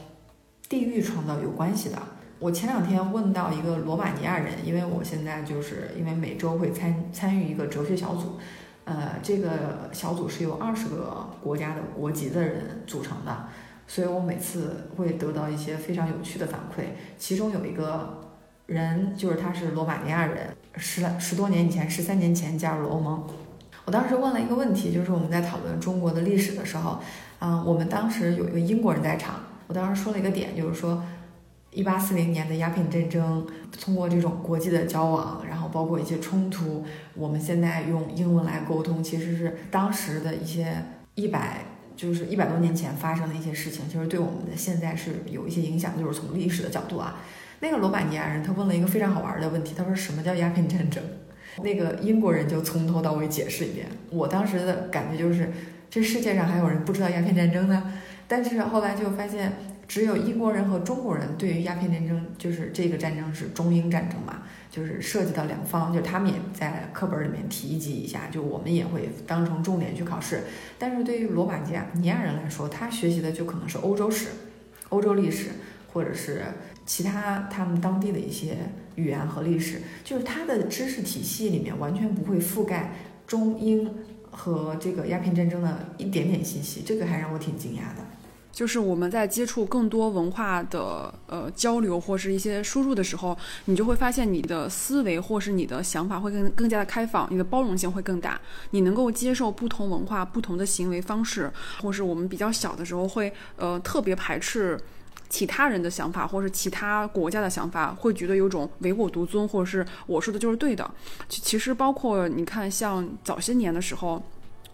地域创造有关系的。我前两天问到一个罗马尼亚人，因为我现在就是因为每周会参参与一个哲学小组，呃，这个小组是由二十个国家的国籍的人组成的，所以我每次会得到一些非常有趣的反馈。其中有一个人，就是他是罗马尼亚人，十来十多年以前，十三年前加入了欧盟。我当时问了一个问题，就是我们在讨论中国的历史的时候，啊，我们当时有一个英国人在场，我当时说了一个点，就是说。一八四零年的鸦片战争，通过这种国际的交往，然后包括一些冲突，我们现在用英文来沟通，其实是当时的一些一百就是一百多年前发生的一些事情，其实对我们的现在是有一些影响，就是从历史的角度啊。那个罗马尼亚人他问了一个非常好玩的问题，他说什么叫鸦片战争？那个英国人就从头到尾解释一遍。我当时的感觉就是，这世界上还有人不知道鸦片战争呢。但是后来就发现，只有英国人和中国人对于鸦片战争，就是这个战争是中英战争嘛，就是涉及到两方，就他们也在课本里面提及一下，就我们也会当成重点去考试。但是对于罗马尼亚人来说，他学习的就可能是欧洲史、欧洲历史，或者是其他他们当地的一些语言和历史，就是他的知识体系里面完全不会覆盖中英和这个鸦片战争的一点点信息，这个还让我挺惊讶的。就是我们在接触更多文化的呃交流或是一些输入的时候，你就会发现你的思维或是你的想法会更更加的开放，你的包容性会更大，你能够接受不同文化、不同的行为方式，或是我们比较小的时候会呃特别排斥其他人的想法，或是其他国家的想法，会觉得有种唯我独尊，或者是我说的就是对的。其实包括你看，像早些年的时候。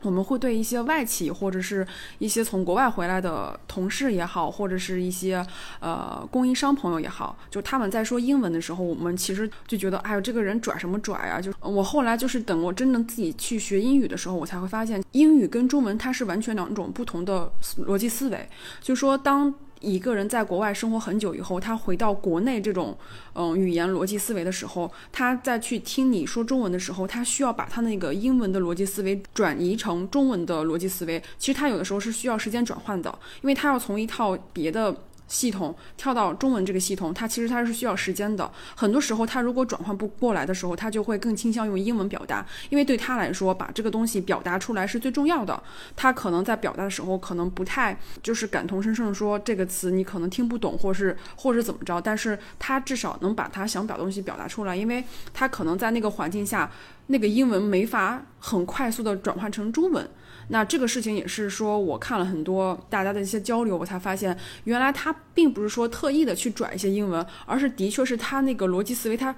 我们会对一些外企或者是一些从国外回来的同事也好，或者是一些呃供应商朋友也好，就他们在说英文的时候，我们其实就觉得，哎呦，这个人拽什么拽啊？就我后来就是等我真正自己去学英语的时候，我才会发现，英语跟中文它是完全两种不同的逻辑思维。就说当。一个人在国外生活很久以后，他回到国内这种嗯语言逻辑思维的时候，他再去听你说中文的时候，他需要把他那个英文的逻辑思维转移成中文的逻辑思维。其实他有的时候是需要时间转换的，因为他要从一套别的。系统跳到中文这个系统，它其实它是需要时间的。很多时候，它如果转换不过来的时候，它就会更倾向用英文表达，因为对他来说，把这个东西表达出来是最重要的。他可能在表达的时候，可能不太就是感同身受说这个词你可能听不懂，或是或者怎么着，但是他至少能把他想表东西表达出来，因为他可能在那个环境下，那个英文没法很快速的转换成中文。那这个事情也是说，我看了很多大家的一些交流，我才发现，原来他并不是说特意的去拽一些英文，而是的确是他那个逻辑思维，他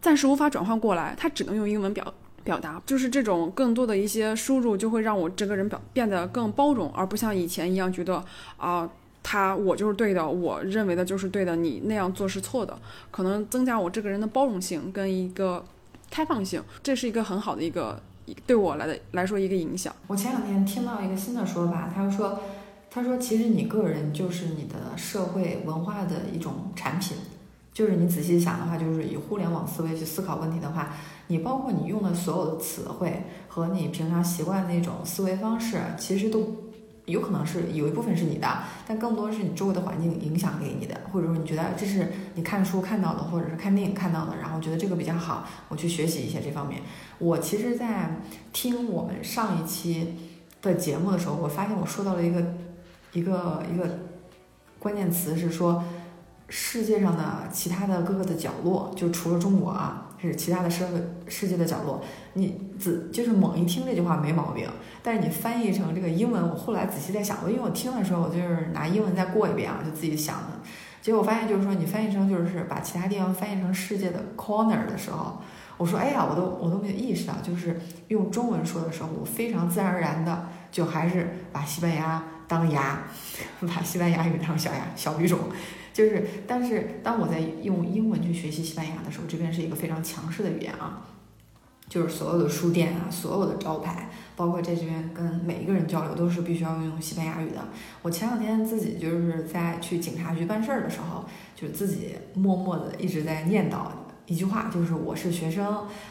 暂时无法转换过来，他只能用英文表表达。就是这种更多的一些输入，就会让我这个人表变得更包容，而不像以前一样觉得啊，他我就是对的，我认为的就是对的，你那样做是错的。可能增加我这个人的包容性跟一个开放性，这是一个很好的一个。对我来的来说一个影响。我前两天听到一个新的说法，他说，他说其实你个人就是你的社会文化的一种产品，就是你仔细想的话，就是以互联网思维去思考问题的话，你包括你用的所有的词汇和你平常习惯那种思维方式，其实都。有可能是有一部分是你的，但更多是你周围的环境影响给你的，或者说你觉得这是你看书看到的，或者是看电影看到的，然后觉得这个比较好，我去学习一些这方面。我其实，在听我们上一期的节目的时候，我发现我说到了一个一个一个关键词，是说世界上的其他的各个的角落，就除了中国啊。是其他的社会世界的角落，你仔就是猛一听这句话没毛病，但是你翻译成这个英文，我后来仔细在想，我因为我听的时候，我就是拿英文再过一遍啊，就自己想的，结果发现就是说，你翻译成就是把其他地方翻译成世界的 corner 的时候，我说哎呀，我都我都没有意识到，就是用中文说的时候，我非常自然而然的就还是把西班牙当牙，把西班牙语当小牙小语种。就是，但是当我在用英文去学习西班牙的时候，这边是一个非常强势的语言啊，就是所有的书店啊，所有的招牌，包括在这边跟每一个人交流，都是必须要用西班牙语的。我前两天自己就是在去警察局办事儿的时候，就是自己默默的一直在念叨一句话，就是我是学生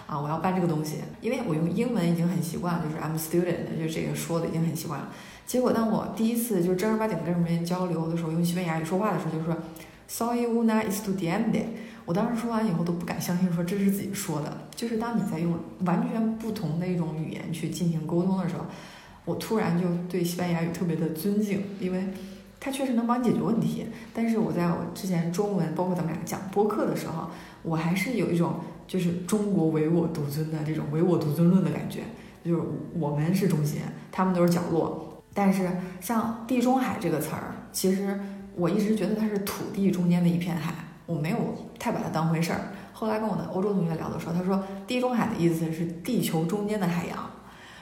啊，我要办这个东西，因为我用英文已经很习惯，就是 I'm student，就这个说的已经很习惯了。结果，当我第一次就正儿八经跟人交流的时候，用西班牙语说话的时候，就说，sorry, una estudiante”。我当时说完以后都不敢相信，说这是自己说的。就是当你在用完全不同的一种语言去进行沟通的时候，我突然就对西班牙语特别的尊敬，因为它确实能帮你解决问题。但是我在我之前中文，包括咱们俩讲播客的时候，我还是有一种就是中国唯我独尊的这种唯我独尊论的感觉，就是我们是中心，他们都是角落。但是像地中海这个词儿，其实我一直觉得它是土地中间的一片海，我没有太把它当回事儿。后来跟我的欧洲同学聊的时候，他说地中海的意思是地球中间的海洋，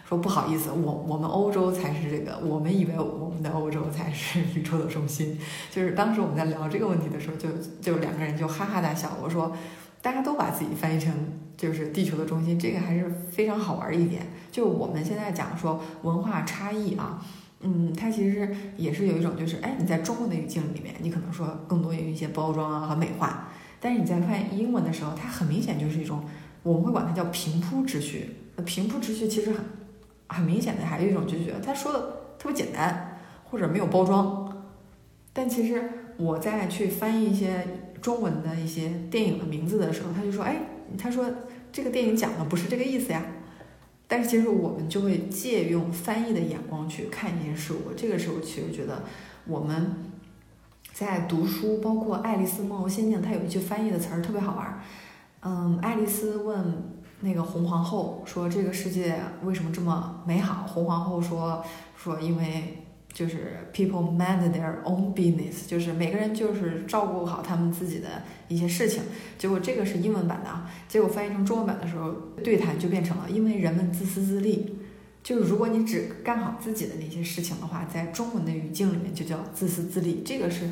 说不好意思，我我们欧洲才是这个，我们以为我们的欧洲才是宇宙的中心。就是当时我们在聊这个问题的时候，就就两个人就哈哈大笑。我说，大家都把自己翻译成就是地球的中心，这个还是非常好玩儿一点。就我们现在讲说文化差异啊，嗯，它其实也是有一种就是，哎，你在中文的语境里面，你可能说更多有一些包装啊和美化，但是你在翻译英文的时候，它很明显就是一种，我们会管它叫平铺直叙。平铺直叙其实很。很明显的，还有一种就是觉得他说的特别简单，或者没有包装。但其实我在去翻译一些中文的一些电影的名字的时候，他就说：“哎，他说这个电影讲的不是这个意思呀。”但是其实我们就会借用翻译的眼光去看一件事物。这个时候其实觉得我们在读书，包括《爱丽丝梦游仙境》，它有一句翻译的词儿特别好玩。嗯，爱丽丝问。那个红皇后说：“这个世界为什么这么美好？”红皇后说：“说因为就是 people mind their own business，就是每个人就是照顾好他们自己的一些事情。”结果这个是英文版的啊，结果翻译成中文版的时候，对谈就变成了因为人们自私自利。就是如果你只干好自己的那些事情的话，在中文的语境里面就叫自私自利。这个是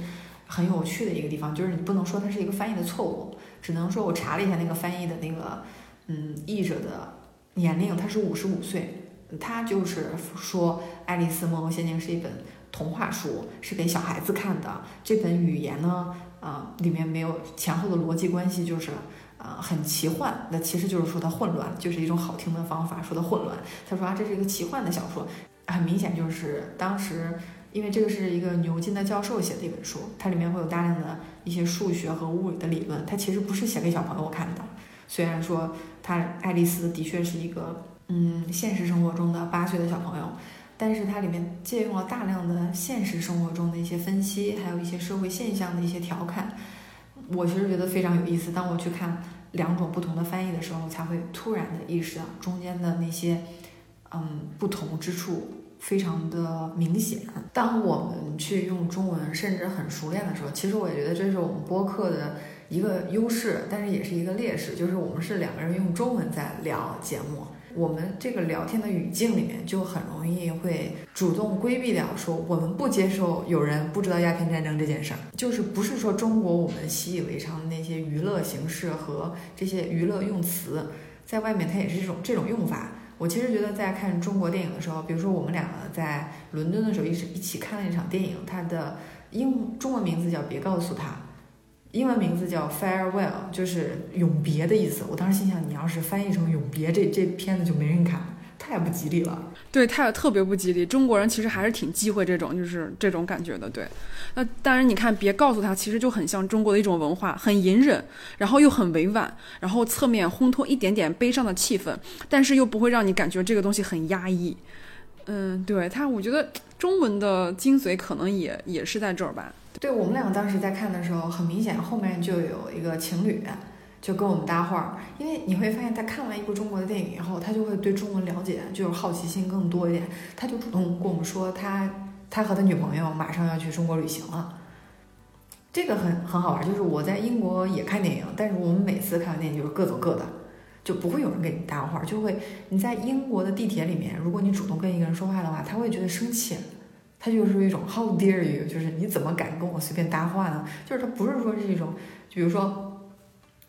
很有趣的一个地方，就是你不能说它是一个翻译的错误，只能说我查了一下那个翻译的那个。嗯，译者的年龄他是五十五岁，他就是说《爱丽丝梦游仙境》是一本童话书，是给小孩子看的。这本语言呢，啊，里面没有前后的逻辑关系，就是啊很奇幻。那其实就是说它混乱，就是一种好听的方法说它混乱。他说啊，这是一个奇幻的小说，很明显就是当时因为这个是一个牛津的教授写的一本书，它里面会有大量的一些数学和物理的理论，它其实不是写给小朋友看的。虽然说他爱丽丝的确是一个，嗯，现实生活中的八岁的小朋友，但是它里面借用了大量的现实生活中的一些分析，还有一些社会现象的一些调侃，我其实觉得非常有意思。当我去看两种不同的翻译的时候，才会突然的意识到中间的那些，嗯，不同之处非常的明显。当我们去用中文，甚至很熟练的时候，其实我也觉得这是我们播客的。一个优势，但是也是一个劣势，就是我们是两个人用中文在聊节目，我们这个聊天的语境里面就很容易会主动规避掉，说我们不接受有人不知道鸦片战争这件事儿，就是不是说中国我们习以为常的那些娱乐形式和这些娱乐用词，在外面它也是这种这种用法。我其实觉得在看中国电影的时候，比如说我们两个在伦敦的时候一直一起看了一场电影，它的英中文名字叫《别告诉他》。英文名字叫 Farewell，就是永别的意思。我当时心想，你要是翻译成永别，这这片子就没人看，太不吉利了。对，太特别不吉利。中国人其实还是挺忌讳这种，就是这种感觉的。对，那当然，你看，别告诉他，其实就很像中国的一种文化，很隐忍，然后又很委婉，然后侧面烘托一点点悲伤的气氛，但是又不会让你感觉这个东西很压抑。嗯，对他，我觉得中文的精髓可能也也是在这儿吧。对我们两个当时在看的时候，很明显后面就有一个情侣就跟我们搭话，因为你会发现他看完一部中国的电影以后，他就会对中文了解就是好奇心更多一点，他就主动跟我们说他他和他女朋友马上要去中国旅行了，这个很很好玩，就是我在英国也看电影，但是我们每次看完电影就是各走各的，就不会有人跟你搭话，就会你在英国的地铁里面，如果你主动跟一个人说话的话，他会觉得生气。他就是一种 How dare you？就是你怎么敢跟我随便搭话呢？就是他不是说是一种，比如说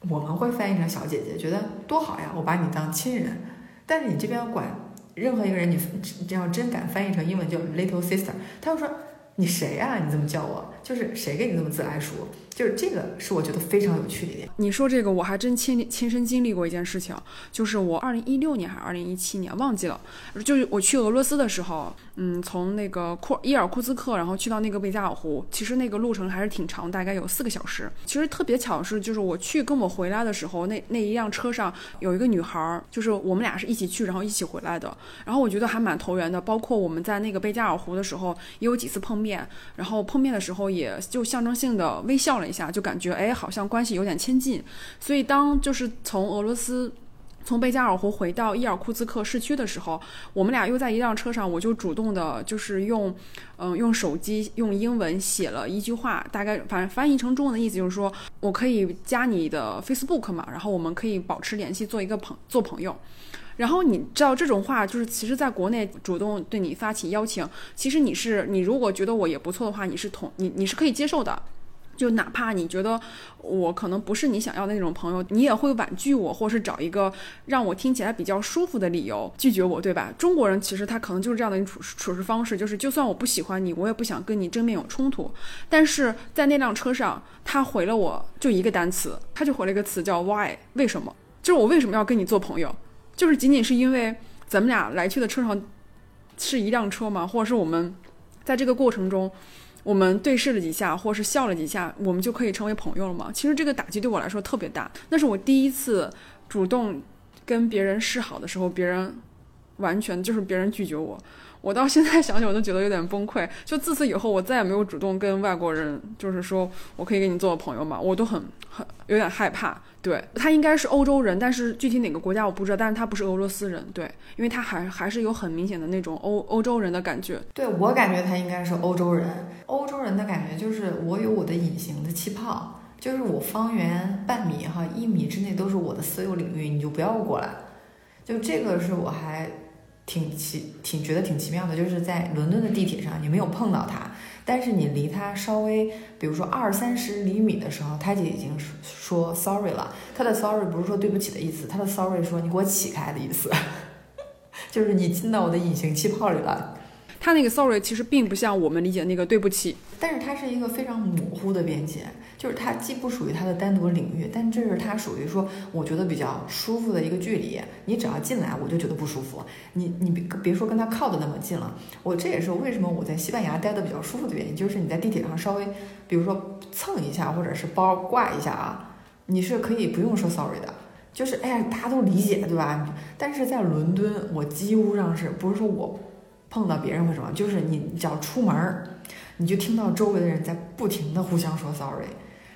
我们会翻译成小姐姐，觉得多好呀，我把你当亲人。但是你这边管任何一个人，你这要真敢翻译成英文叫 little sister，他就说你谁啊？你这么叫我？就是谁给你那么自来熟？就是这个是我觉得非常有趣的一点。你说这个我还真亲亲身经历过一件事情，就是我二零一六年还是二零一七年忘记了，就是我去俄罗斯的时候，嗯，从那个库伊尔库兹克，然后去到那个贝加尔湖，其实那个路程还是挺长，大概有四个小时。其实特别巧的是，就是我去跟我回来的时候，那那一辆车上有一个女孩，就是我们俩是一起去，然后一起回来的。然后我觉得还蛮投缘的，包括我们在那个贝加尔湖的时候也有几次碰面，然后碰面的时候也就象征性的微笑了一下，就感觉哎，好像关系有点亲近。所以当就是从俄罗斯。从贝加尔湖回到伊尔库茨克市区的时候，我们俩又在一辆车上，我就主动的，就是用，嗯，用手机用英文写了一句话，大概反正翻译成中文的意思就是说，我可以加你的 Facebook 嘛，然后我们可以保持联系，做一个朋做朋友。然后你知道这种话，就是其实在国内主动对你发起邀请，其实你是你如果觉得我也不错的话，你是同你你是可以接受的。就哪怕你觉得我可能不是你想要的那种朋友，你也会婉拒我，或是找一个让我听起来比较舒服的理由拒绝我，对吧？中国人其实他可能就是这样的一处处事方式，就是就算我不喜欢你，我也不想跟你正面有冲突。但是在那辆车上，他回了我就一个单词，他就回了一个词叫 “why”，为什么？就是我为什么要跟你做朋友？就是仅仅是因为咱们俩来去的车上是一辆车吗？或者是我们在这个过程中？我们对视了几下，或是笑了几下，我们就可以成为朋友了吗？其实这个打击对我来说特别大。那是我第一次主动跟别人示好的时候，别人完全就是别人拒绝我。我到现在想想，我都觉得有点崩溃。就自此以后，我再也没有主动跟外国人，就是说我可以跟你做个朋友嘛，我都很很有点害怕。对他应该是欧洲人，但是具体哪个国家我不知道。但是他不是俄罗斯人，对，因为他还还是有很明显的那种欧欧洲人的感觉。对我感觉他应该是欧洲人，欧洲人的感觉就是我有我的隐形的气泡，就是我方圆半米哈一米之内都是我的私有领域，你就不要过来。就这个是我还。挺奇，挺觉得挺奇妙的，就是在伦敦的地铁上，你没有碰到他，但是你离他稍微，比如说二三十厘米的时候，他就已经说 sorry 了。他的 sorry 不是说对不起的意思，他的 sorry 说你给我起开的意思，就是你进到我的隐形气泡里了。他那个 sorry 其实并不像我们理解那个对不起，但是它是一个非常模糊的边界，就是它既不属于它的单独领域，但这是它属于说我觉得比较舒服的一个距离。你只要进来，我就觉得不舒服。你你别别说跟他靠的那么近了，我这也是为什么我在西班牙待的比较舒服的原因，就是你在地铁上稍微，比如说蹭一下或者是包挂一下啊，你是可以不用说 sorry 的，就是哎呀大家都理解对吧？但是在伦敦，我几乎上是不是说我。碰到别人会什么？就是你只要出门，你就听到周围的人在不停的互相说 sorry，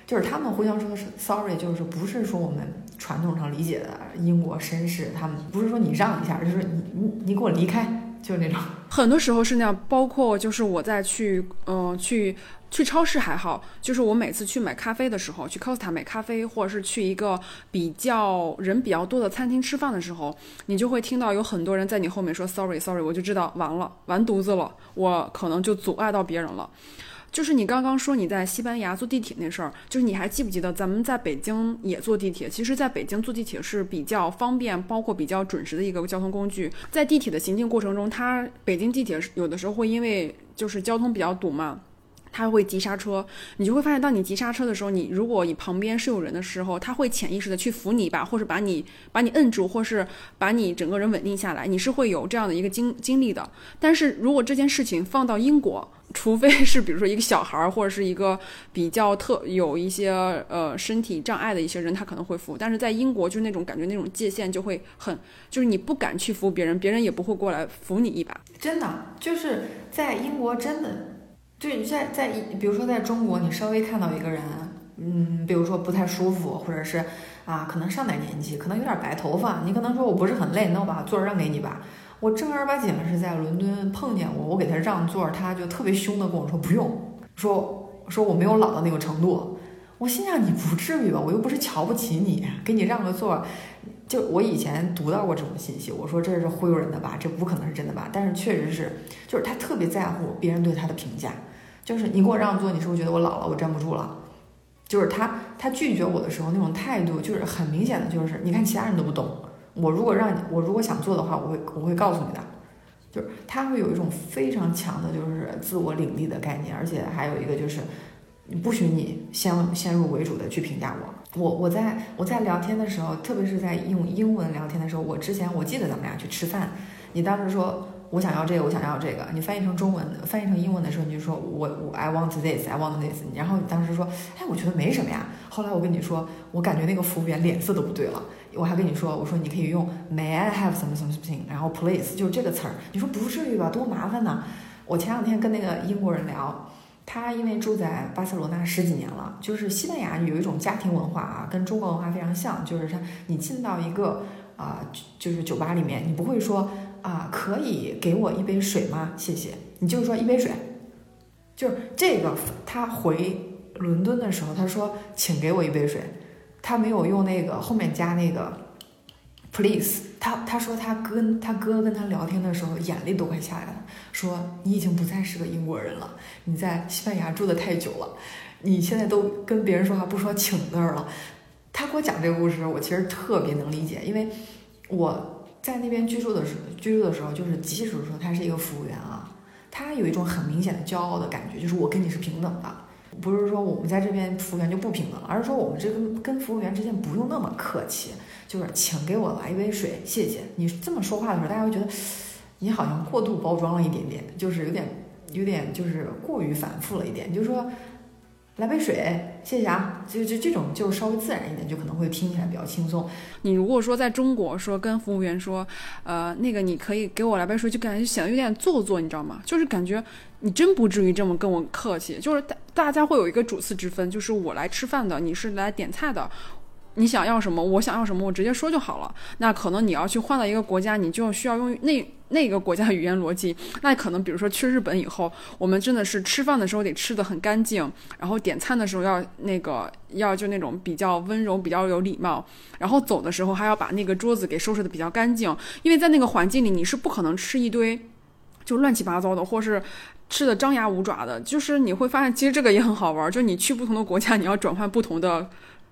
就是他们互相说是 sorry，就是不是说我们传统上理解的英国绅士，他们不是说你让一下，就是你你你给我离开。就是那种，很多时候是那样。包括就是我在去，嗯，去去超市还好，就是我每次去买咖啡的时候，去 Costa 买咖啡，或者是去一个比较人比较多的餐厅吃饭的时候，你就会听到有很多人在你后面说 sorry sorry，我就知道完了，完犊子了，我可能就阻碍到别人了。就是你刚刚说你在西班牙坐地铁那事儿，就是你还记不记得咱们在北京也坐地铁？其实，在北京坐地铁是比较方便，包括比较准时的一个交通工具。在地铁的行进过程中，它北京地铁有的时候会因为就是交通比较堵嘛，它会急刹车。你就会发现，当你急刹车的时候，你如果你旁边是有人的时候，他会潜意识的去扶你一把，或者把你把你摁住，或是把你整个人稳定下来。你是会有这样的一个经经历的。但是如果这件事情放到英国，除非是比如说一个小孩儿，或者是一个比较特有一些呃身体障碍的一些人，他可能会扶。但是在英国，就是那种感觉，那种界限就会很，就是你不敢去扶别人，别人也不会过来扶你一把。真的，就是在英国，真的，就是在在比如说在中国，你稍微看到一个人，嗯，比如说不太舒服，或者是啊，可能上点年纪，可能有点白头发，你可能说我不是很累，那我把座让给你吧。我正儿八经的是在伦敦碰见过，我给他让座，他就特别凶的跟我说不用，说说我没有老到那个程度。我心想你不至于吧，我又不是瞧不起你，给你让个座。就我以前读到过这种信息，我说这是忽悠人的吧，这不可能是真的吧？但是确实是，就是他特别在乎别人对他的评价，就是你给我让座，你是不是觉得我老了，我站不住了？就是他他拒绝我的时候那种态度，就是很明显的，就是你看其他人都不懂。我如果让你，我如果想做的话，我会我会告诉你的，就是他会有一种非常强的，就是自我领地的概念，而且还有一个就是，不许你先先入为主的去评价我。我我在我在聊天的时候，特别是在用英文聊天的时候，我之前我记得咱们俩去吃饭，你当时说。我想要这个，我想要这个。你翻译成中文，翻译成英文的时候，你就说我我 I want this，I want this。然后你当时说，哎，我觉得没什么呀。后来我跟你说，我感觉那个服务员脸色都不对了。我还跟你说，我说你可以用 May I have some something，然后 Please，就这个词儿。你说不至于吧？多麻烦呢。我前两天跟那个英国人聊，他因为住在巴塞罗那十几年了，就是西班牙有一种家庭文化啊，跟中国文化非常像，就是他你进到一个啊，就是酒吧里面，你不会说。啊，可以给我一杯水吗？谢谢。你就是说一杯水，就是这个。他回伦敦的时候，他说请给我一杯水，他没有用那个后面加那个 please，他他说他跟他哥跟他聊天的时候，眼泪都快下来了，说你已经不再是个英国人了，你在西班牙住的太久了，你现在都跟别人说话不说请字儿了。他给我讲这个故事，我其实特别能理解，因为我在那边居住的时居住的时候，就是即使说他是一个服务员啊，他有一种很明显的骄傲的感觉，就是我跟你是平等的，不是说我们在这边服务员就不平等了，而是说我们这个跟服务员之间不用那么客气，就是请给我来一杯水，谢谢。你这么说话的时候，大家会觉得你好像过度包装了一点点，就是有点有点就是过于反复了一点，就是说。来杯水，谢谢啊！就就这种就稍微自然一点，就可能会听起来比较轻松。你如果说在中国说跟服务员说，呃，那个你可以给我来杯水，就感觉显得有点做作，你知道吗？就是感觉你真不至于这么跟我客气。就是大大家会有一个主次之分，就是我来吃饭的，你是来点菜的。你想要什么？我想要什么？我直接说就好了。那可能你要去换到一个国家，你就需要用那那个国家的语言逻辑。那可能比如说去日本以后，我们真的是吃饭的时候得吃的很干净，然后点餐的时候要那个要就那种比较温柔、比较有礼貌，然后走的时候还要把那个桌子给收拾的比较干净。因为在那个环境里，你是不可能吃一堆就乱七八糟的，或是吃的张牙舞爪的。就是你会发现，其实这个也很好玩。就你去不同的国家，你要转换不同的。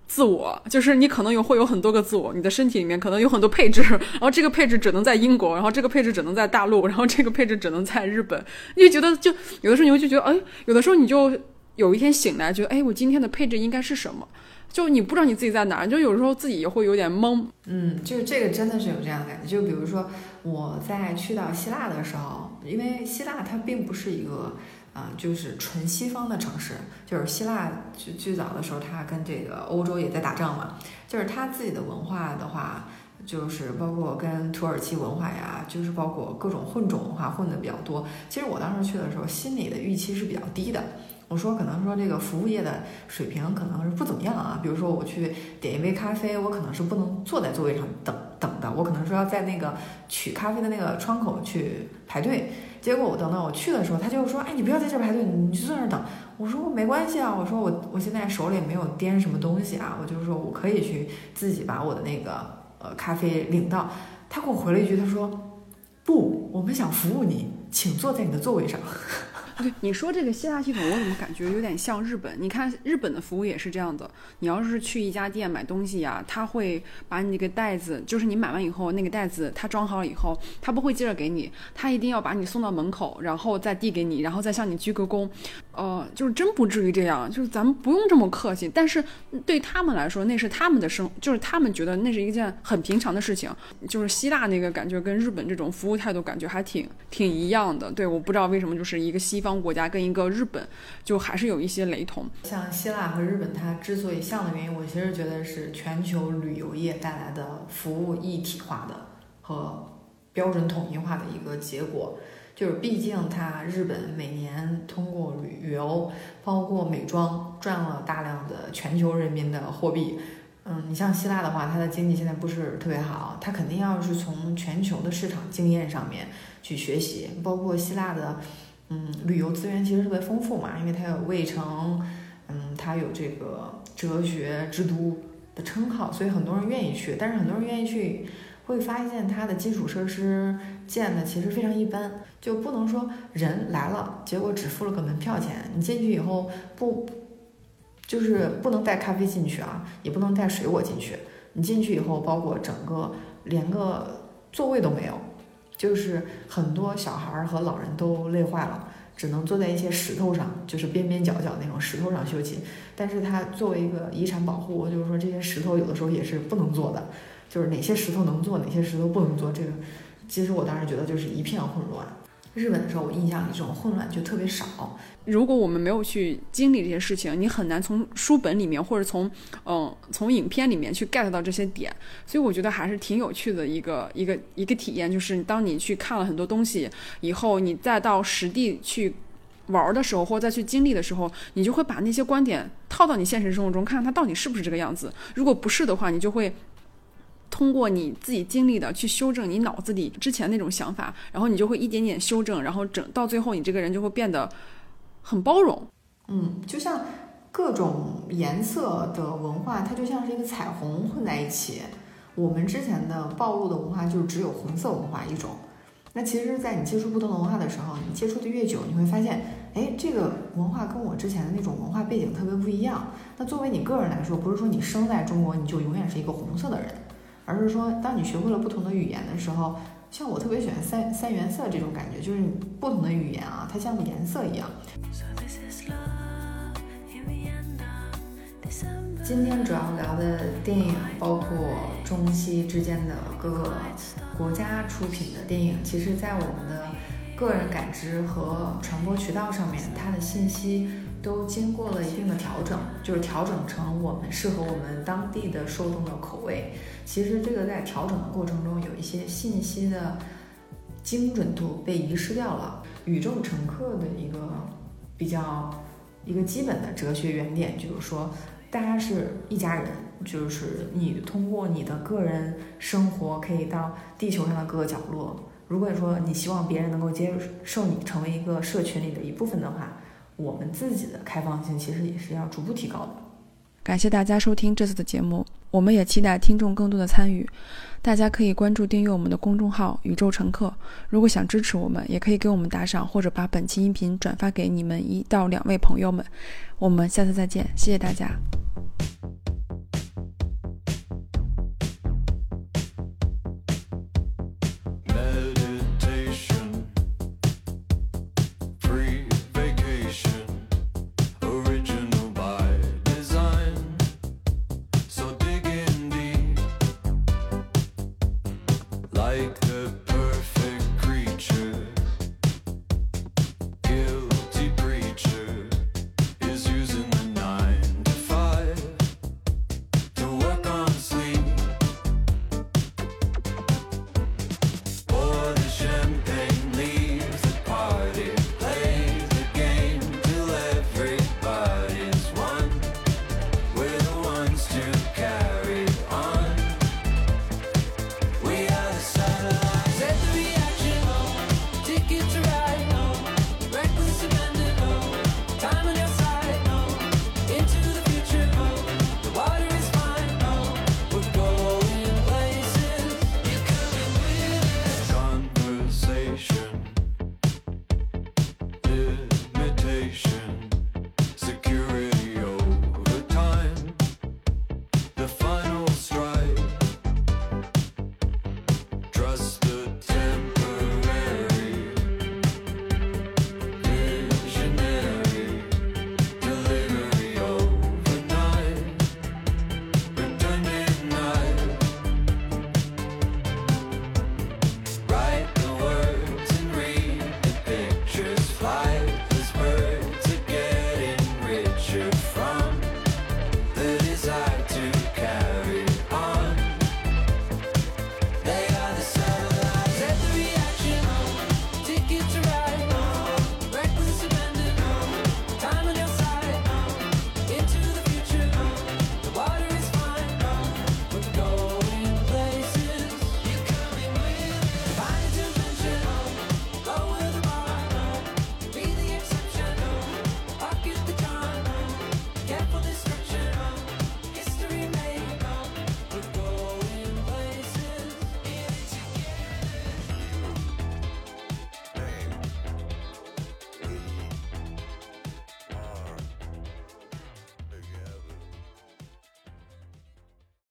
自我就是你可能有会有很多个自我，你的身体里面可能有很多配置，然后这个配置只能在英国，然后这个配置只能在大陆，然后这个配置只能在日本。你就觉得就有的时候你会就觉得，哎，有的时候你就有一天醒来，觉得，哎，我今天的配置应该是什么？就你不知道你自己在哪，就有时候自己也会有点懵。嗯，就是这个真的是有这样的感觉。就比如说我在去到希腊的时候，因为希腊它并不是一个。啊，就是纯西方的城市，就是希腊最最早的时候，它跟这个欧洲也在打仗嘛。就是它自己的文化的话，就是包括跟土耳其文化呀，就是包括各种混种文化混的比较多。其实我当时去的时候，心里的预期是比较低的。我说可能说这个服务业的水平可能是不怎么样啊。比如说我去点一杯咖啡，我可能是不能坐在座位上等等的，我可能说要在那个取咖啡的那个窗口去排队。结果我等到我去的时候，他就说：“哎，你不要在这排队，你就坐那儿等。”我说：“没关系啊，我说我我现在手里没有掂什么东西啊，我就说我可以去自己把我的那个呃咖啡领到。”他给我回了一句，他说：“不，我们想服务你，请坐在你的座位上。”对你说这个希腊系统，我怎么感觉有点像日本？你看日本的服务也是这样的。你要是去一家店买东西呀，他会把你那个袋子，就是你买完以后那个袋子，他装好了以后，他不会接着给你，他一定要把你送到门口，然后再递给你，然后再向你鞠个躬。呃，就是真不至于这样，就是咱们不用这么客气。但是对他们来说，那是他们的生，就是他们觉得那是一件很平常的事情。就是希腊那个感觉跟日本这种服务态度感觉还挺挺一样的。对，我不知道为什么就是一个西。方国家跟一个日本，就还是有一些雷同。像希腊和日本，它之所以像的原因，我其实觉得是全球旅游业带来的服务一体化的和标准统一化的一个结果。就是毕竟它日本每年通过旅游，包括美妆，赚了大量的全球人民的货币。嗯，你像希腊的话，它的经济现在不是特别好，它肯定要是从全球的市场经验上面去学习，包括希腊的。嗯，旅游资源其实特别丰富嘛，因为它有卫城，嗯，它有这个哲学之都的称号，所以很多人愿意去。但是很多人愿意去，会发现它的基础设施建的其实非常一般，就不能说人来了，结果只付了个门票钱，你进去以后不，就是不能带咖啡进去啊，也不能带水果进去。你进去以后，包括整个连个座位都没有。就是很多小孩和老人都累坏了，只能坐在一些石头上，就是边边角角那种石头上休息。但是它作为一个遗产保护，就是说这些石头有的时候也是不能坐的，就是哪些石头能做，哪些石头不能做。这个其实我当时觉得就是一片混乱。日本的时候，我印象里这种混乱就特别少。如果我们没有去经历这些事情，你很难从书本里面或者从嗯从影片里面去 get 到这些点。所以我觉得还是挺有趣的一个一个一个体验，就是当你去看了很多东西以后，你再到实地去玩的时候，或者再去经历的时候，你就会把那些观点套到你现实生活中，看看它到底是不是这个样子。如果不是的话，你就会。通过你自己经历的去修正你脑子里之前那种想法，然后你就会一点点修正，然后整到最后，你这个人就会变得很包容。嗯，就像各种颜色的文化，它就像是一个彩虹混在一起。我们之前的暴露的文化就只有红色文化一种。那其实，在你接触不同的文化的时候，你接触的越久，你会发现，哎，这个文化跟我之前的那种文化背景特别不一样。那作为你个人来说，不是说你生在中国你就永远是一个红色的人，而是说，当你学会了不同的语言的时候，像我特别喜欢三三原色这种感觉，就是不同的语言啊，它像颜色一样。今天主要聊的电影包括中西之间的各个国家出品的电影，其实，在我们的个人感知和传播渠道上面，它的信息都经过了一定的调整，就是调整成我们适合我们当地的受众的口味。其实，这个在调整的过程中，有一些信息的精准度被遗失掉了。宇宙乘客的一个比较一个基本的哲学原点，就是说。大家是一家人，就是你通过你的个人生活可以到地球上的各个角落。如果说你希望别人能够接受你成为一个社群里的一部分的话，我们自己的开放性其实也是要逐步提高的。感谢大家收听这次的节目，我们也期待听众更多的参与。大家可以关注订阅我们的公众号“宇宙乘客”。如果想支持我们，也可以给我们打赏，或者把本期音频转发给你们一到两位朋友们。我们下次再见，谢谢大家。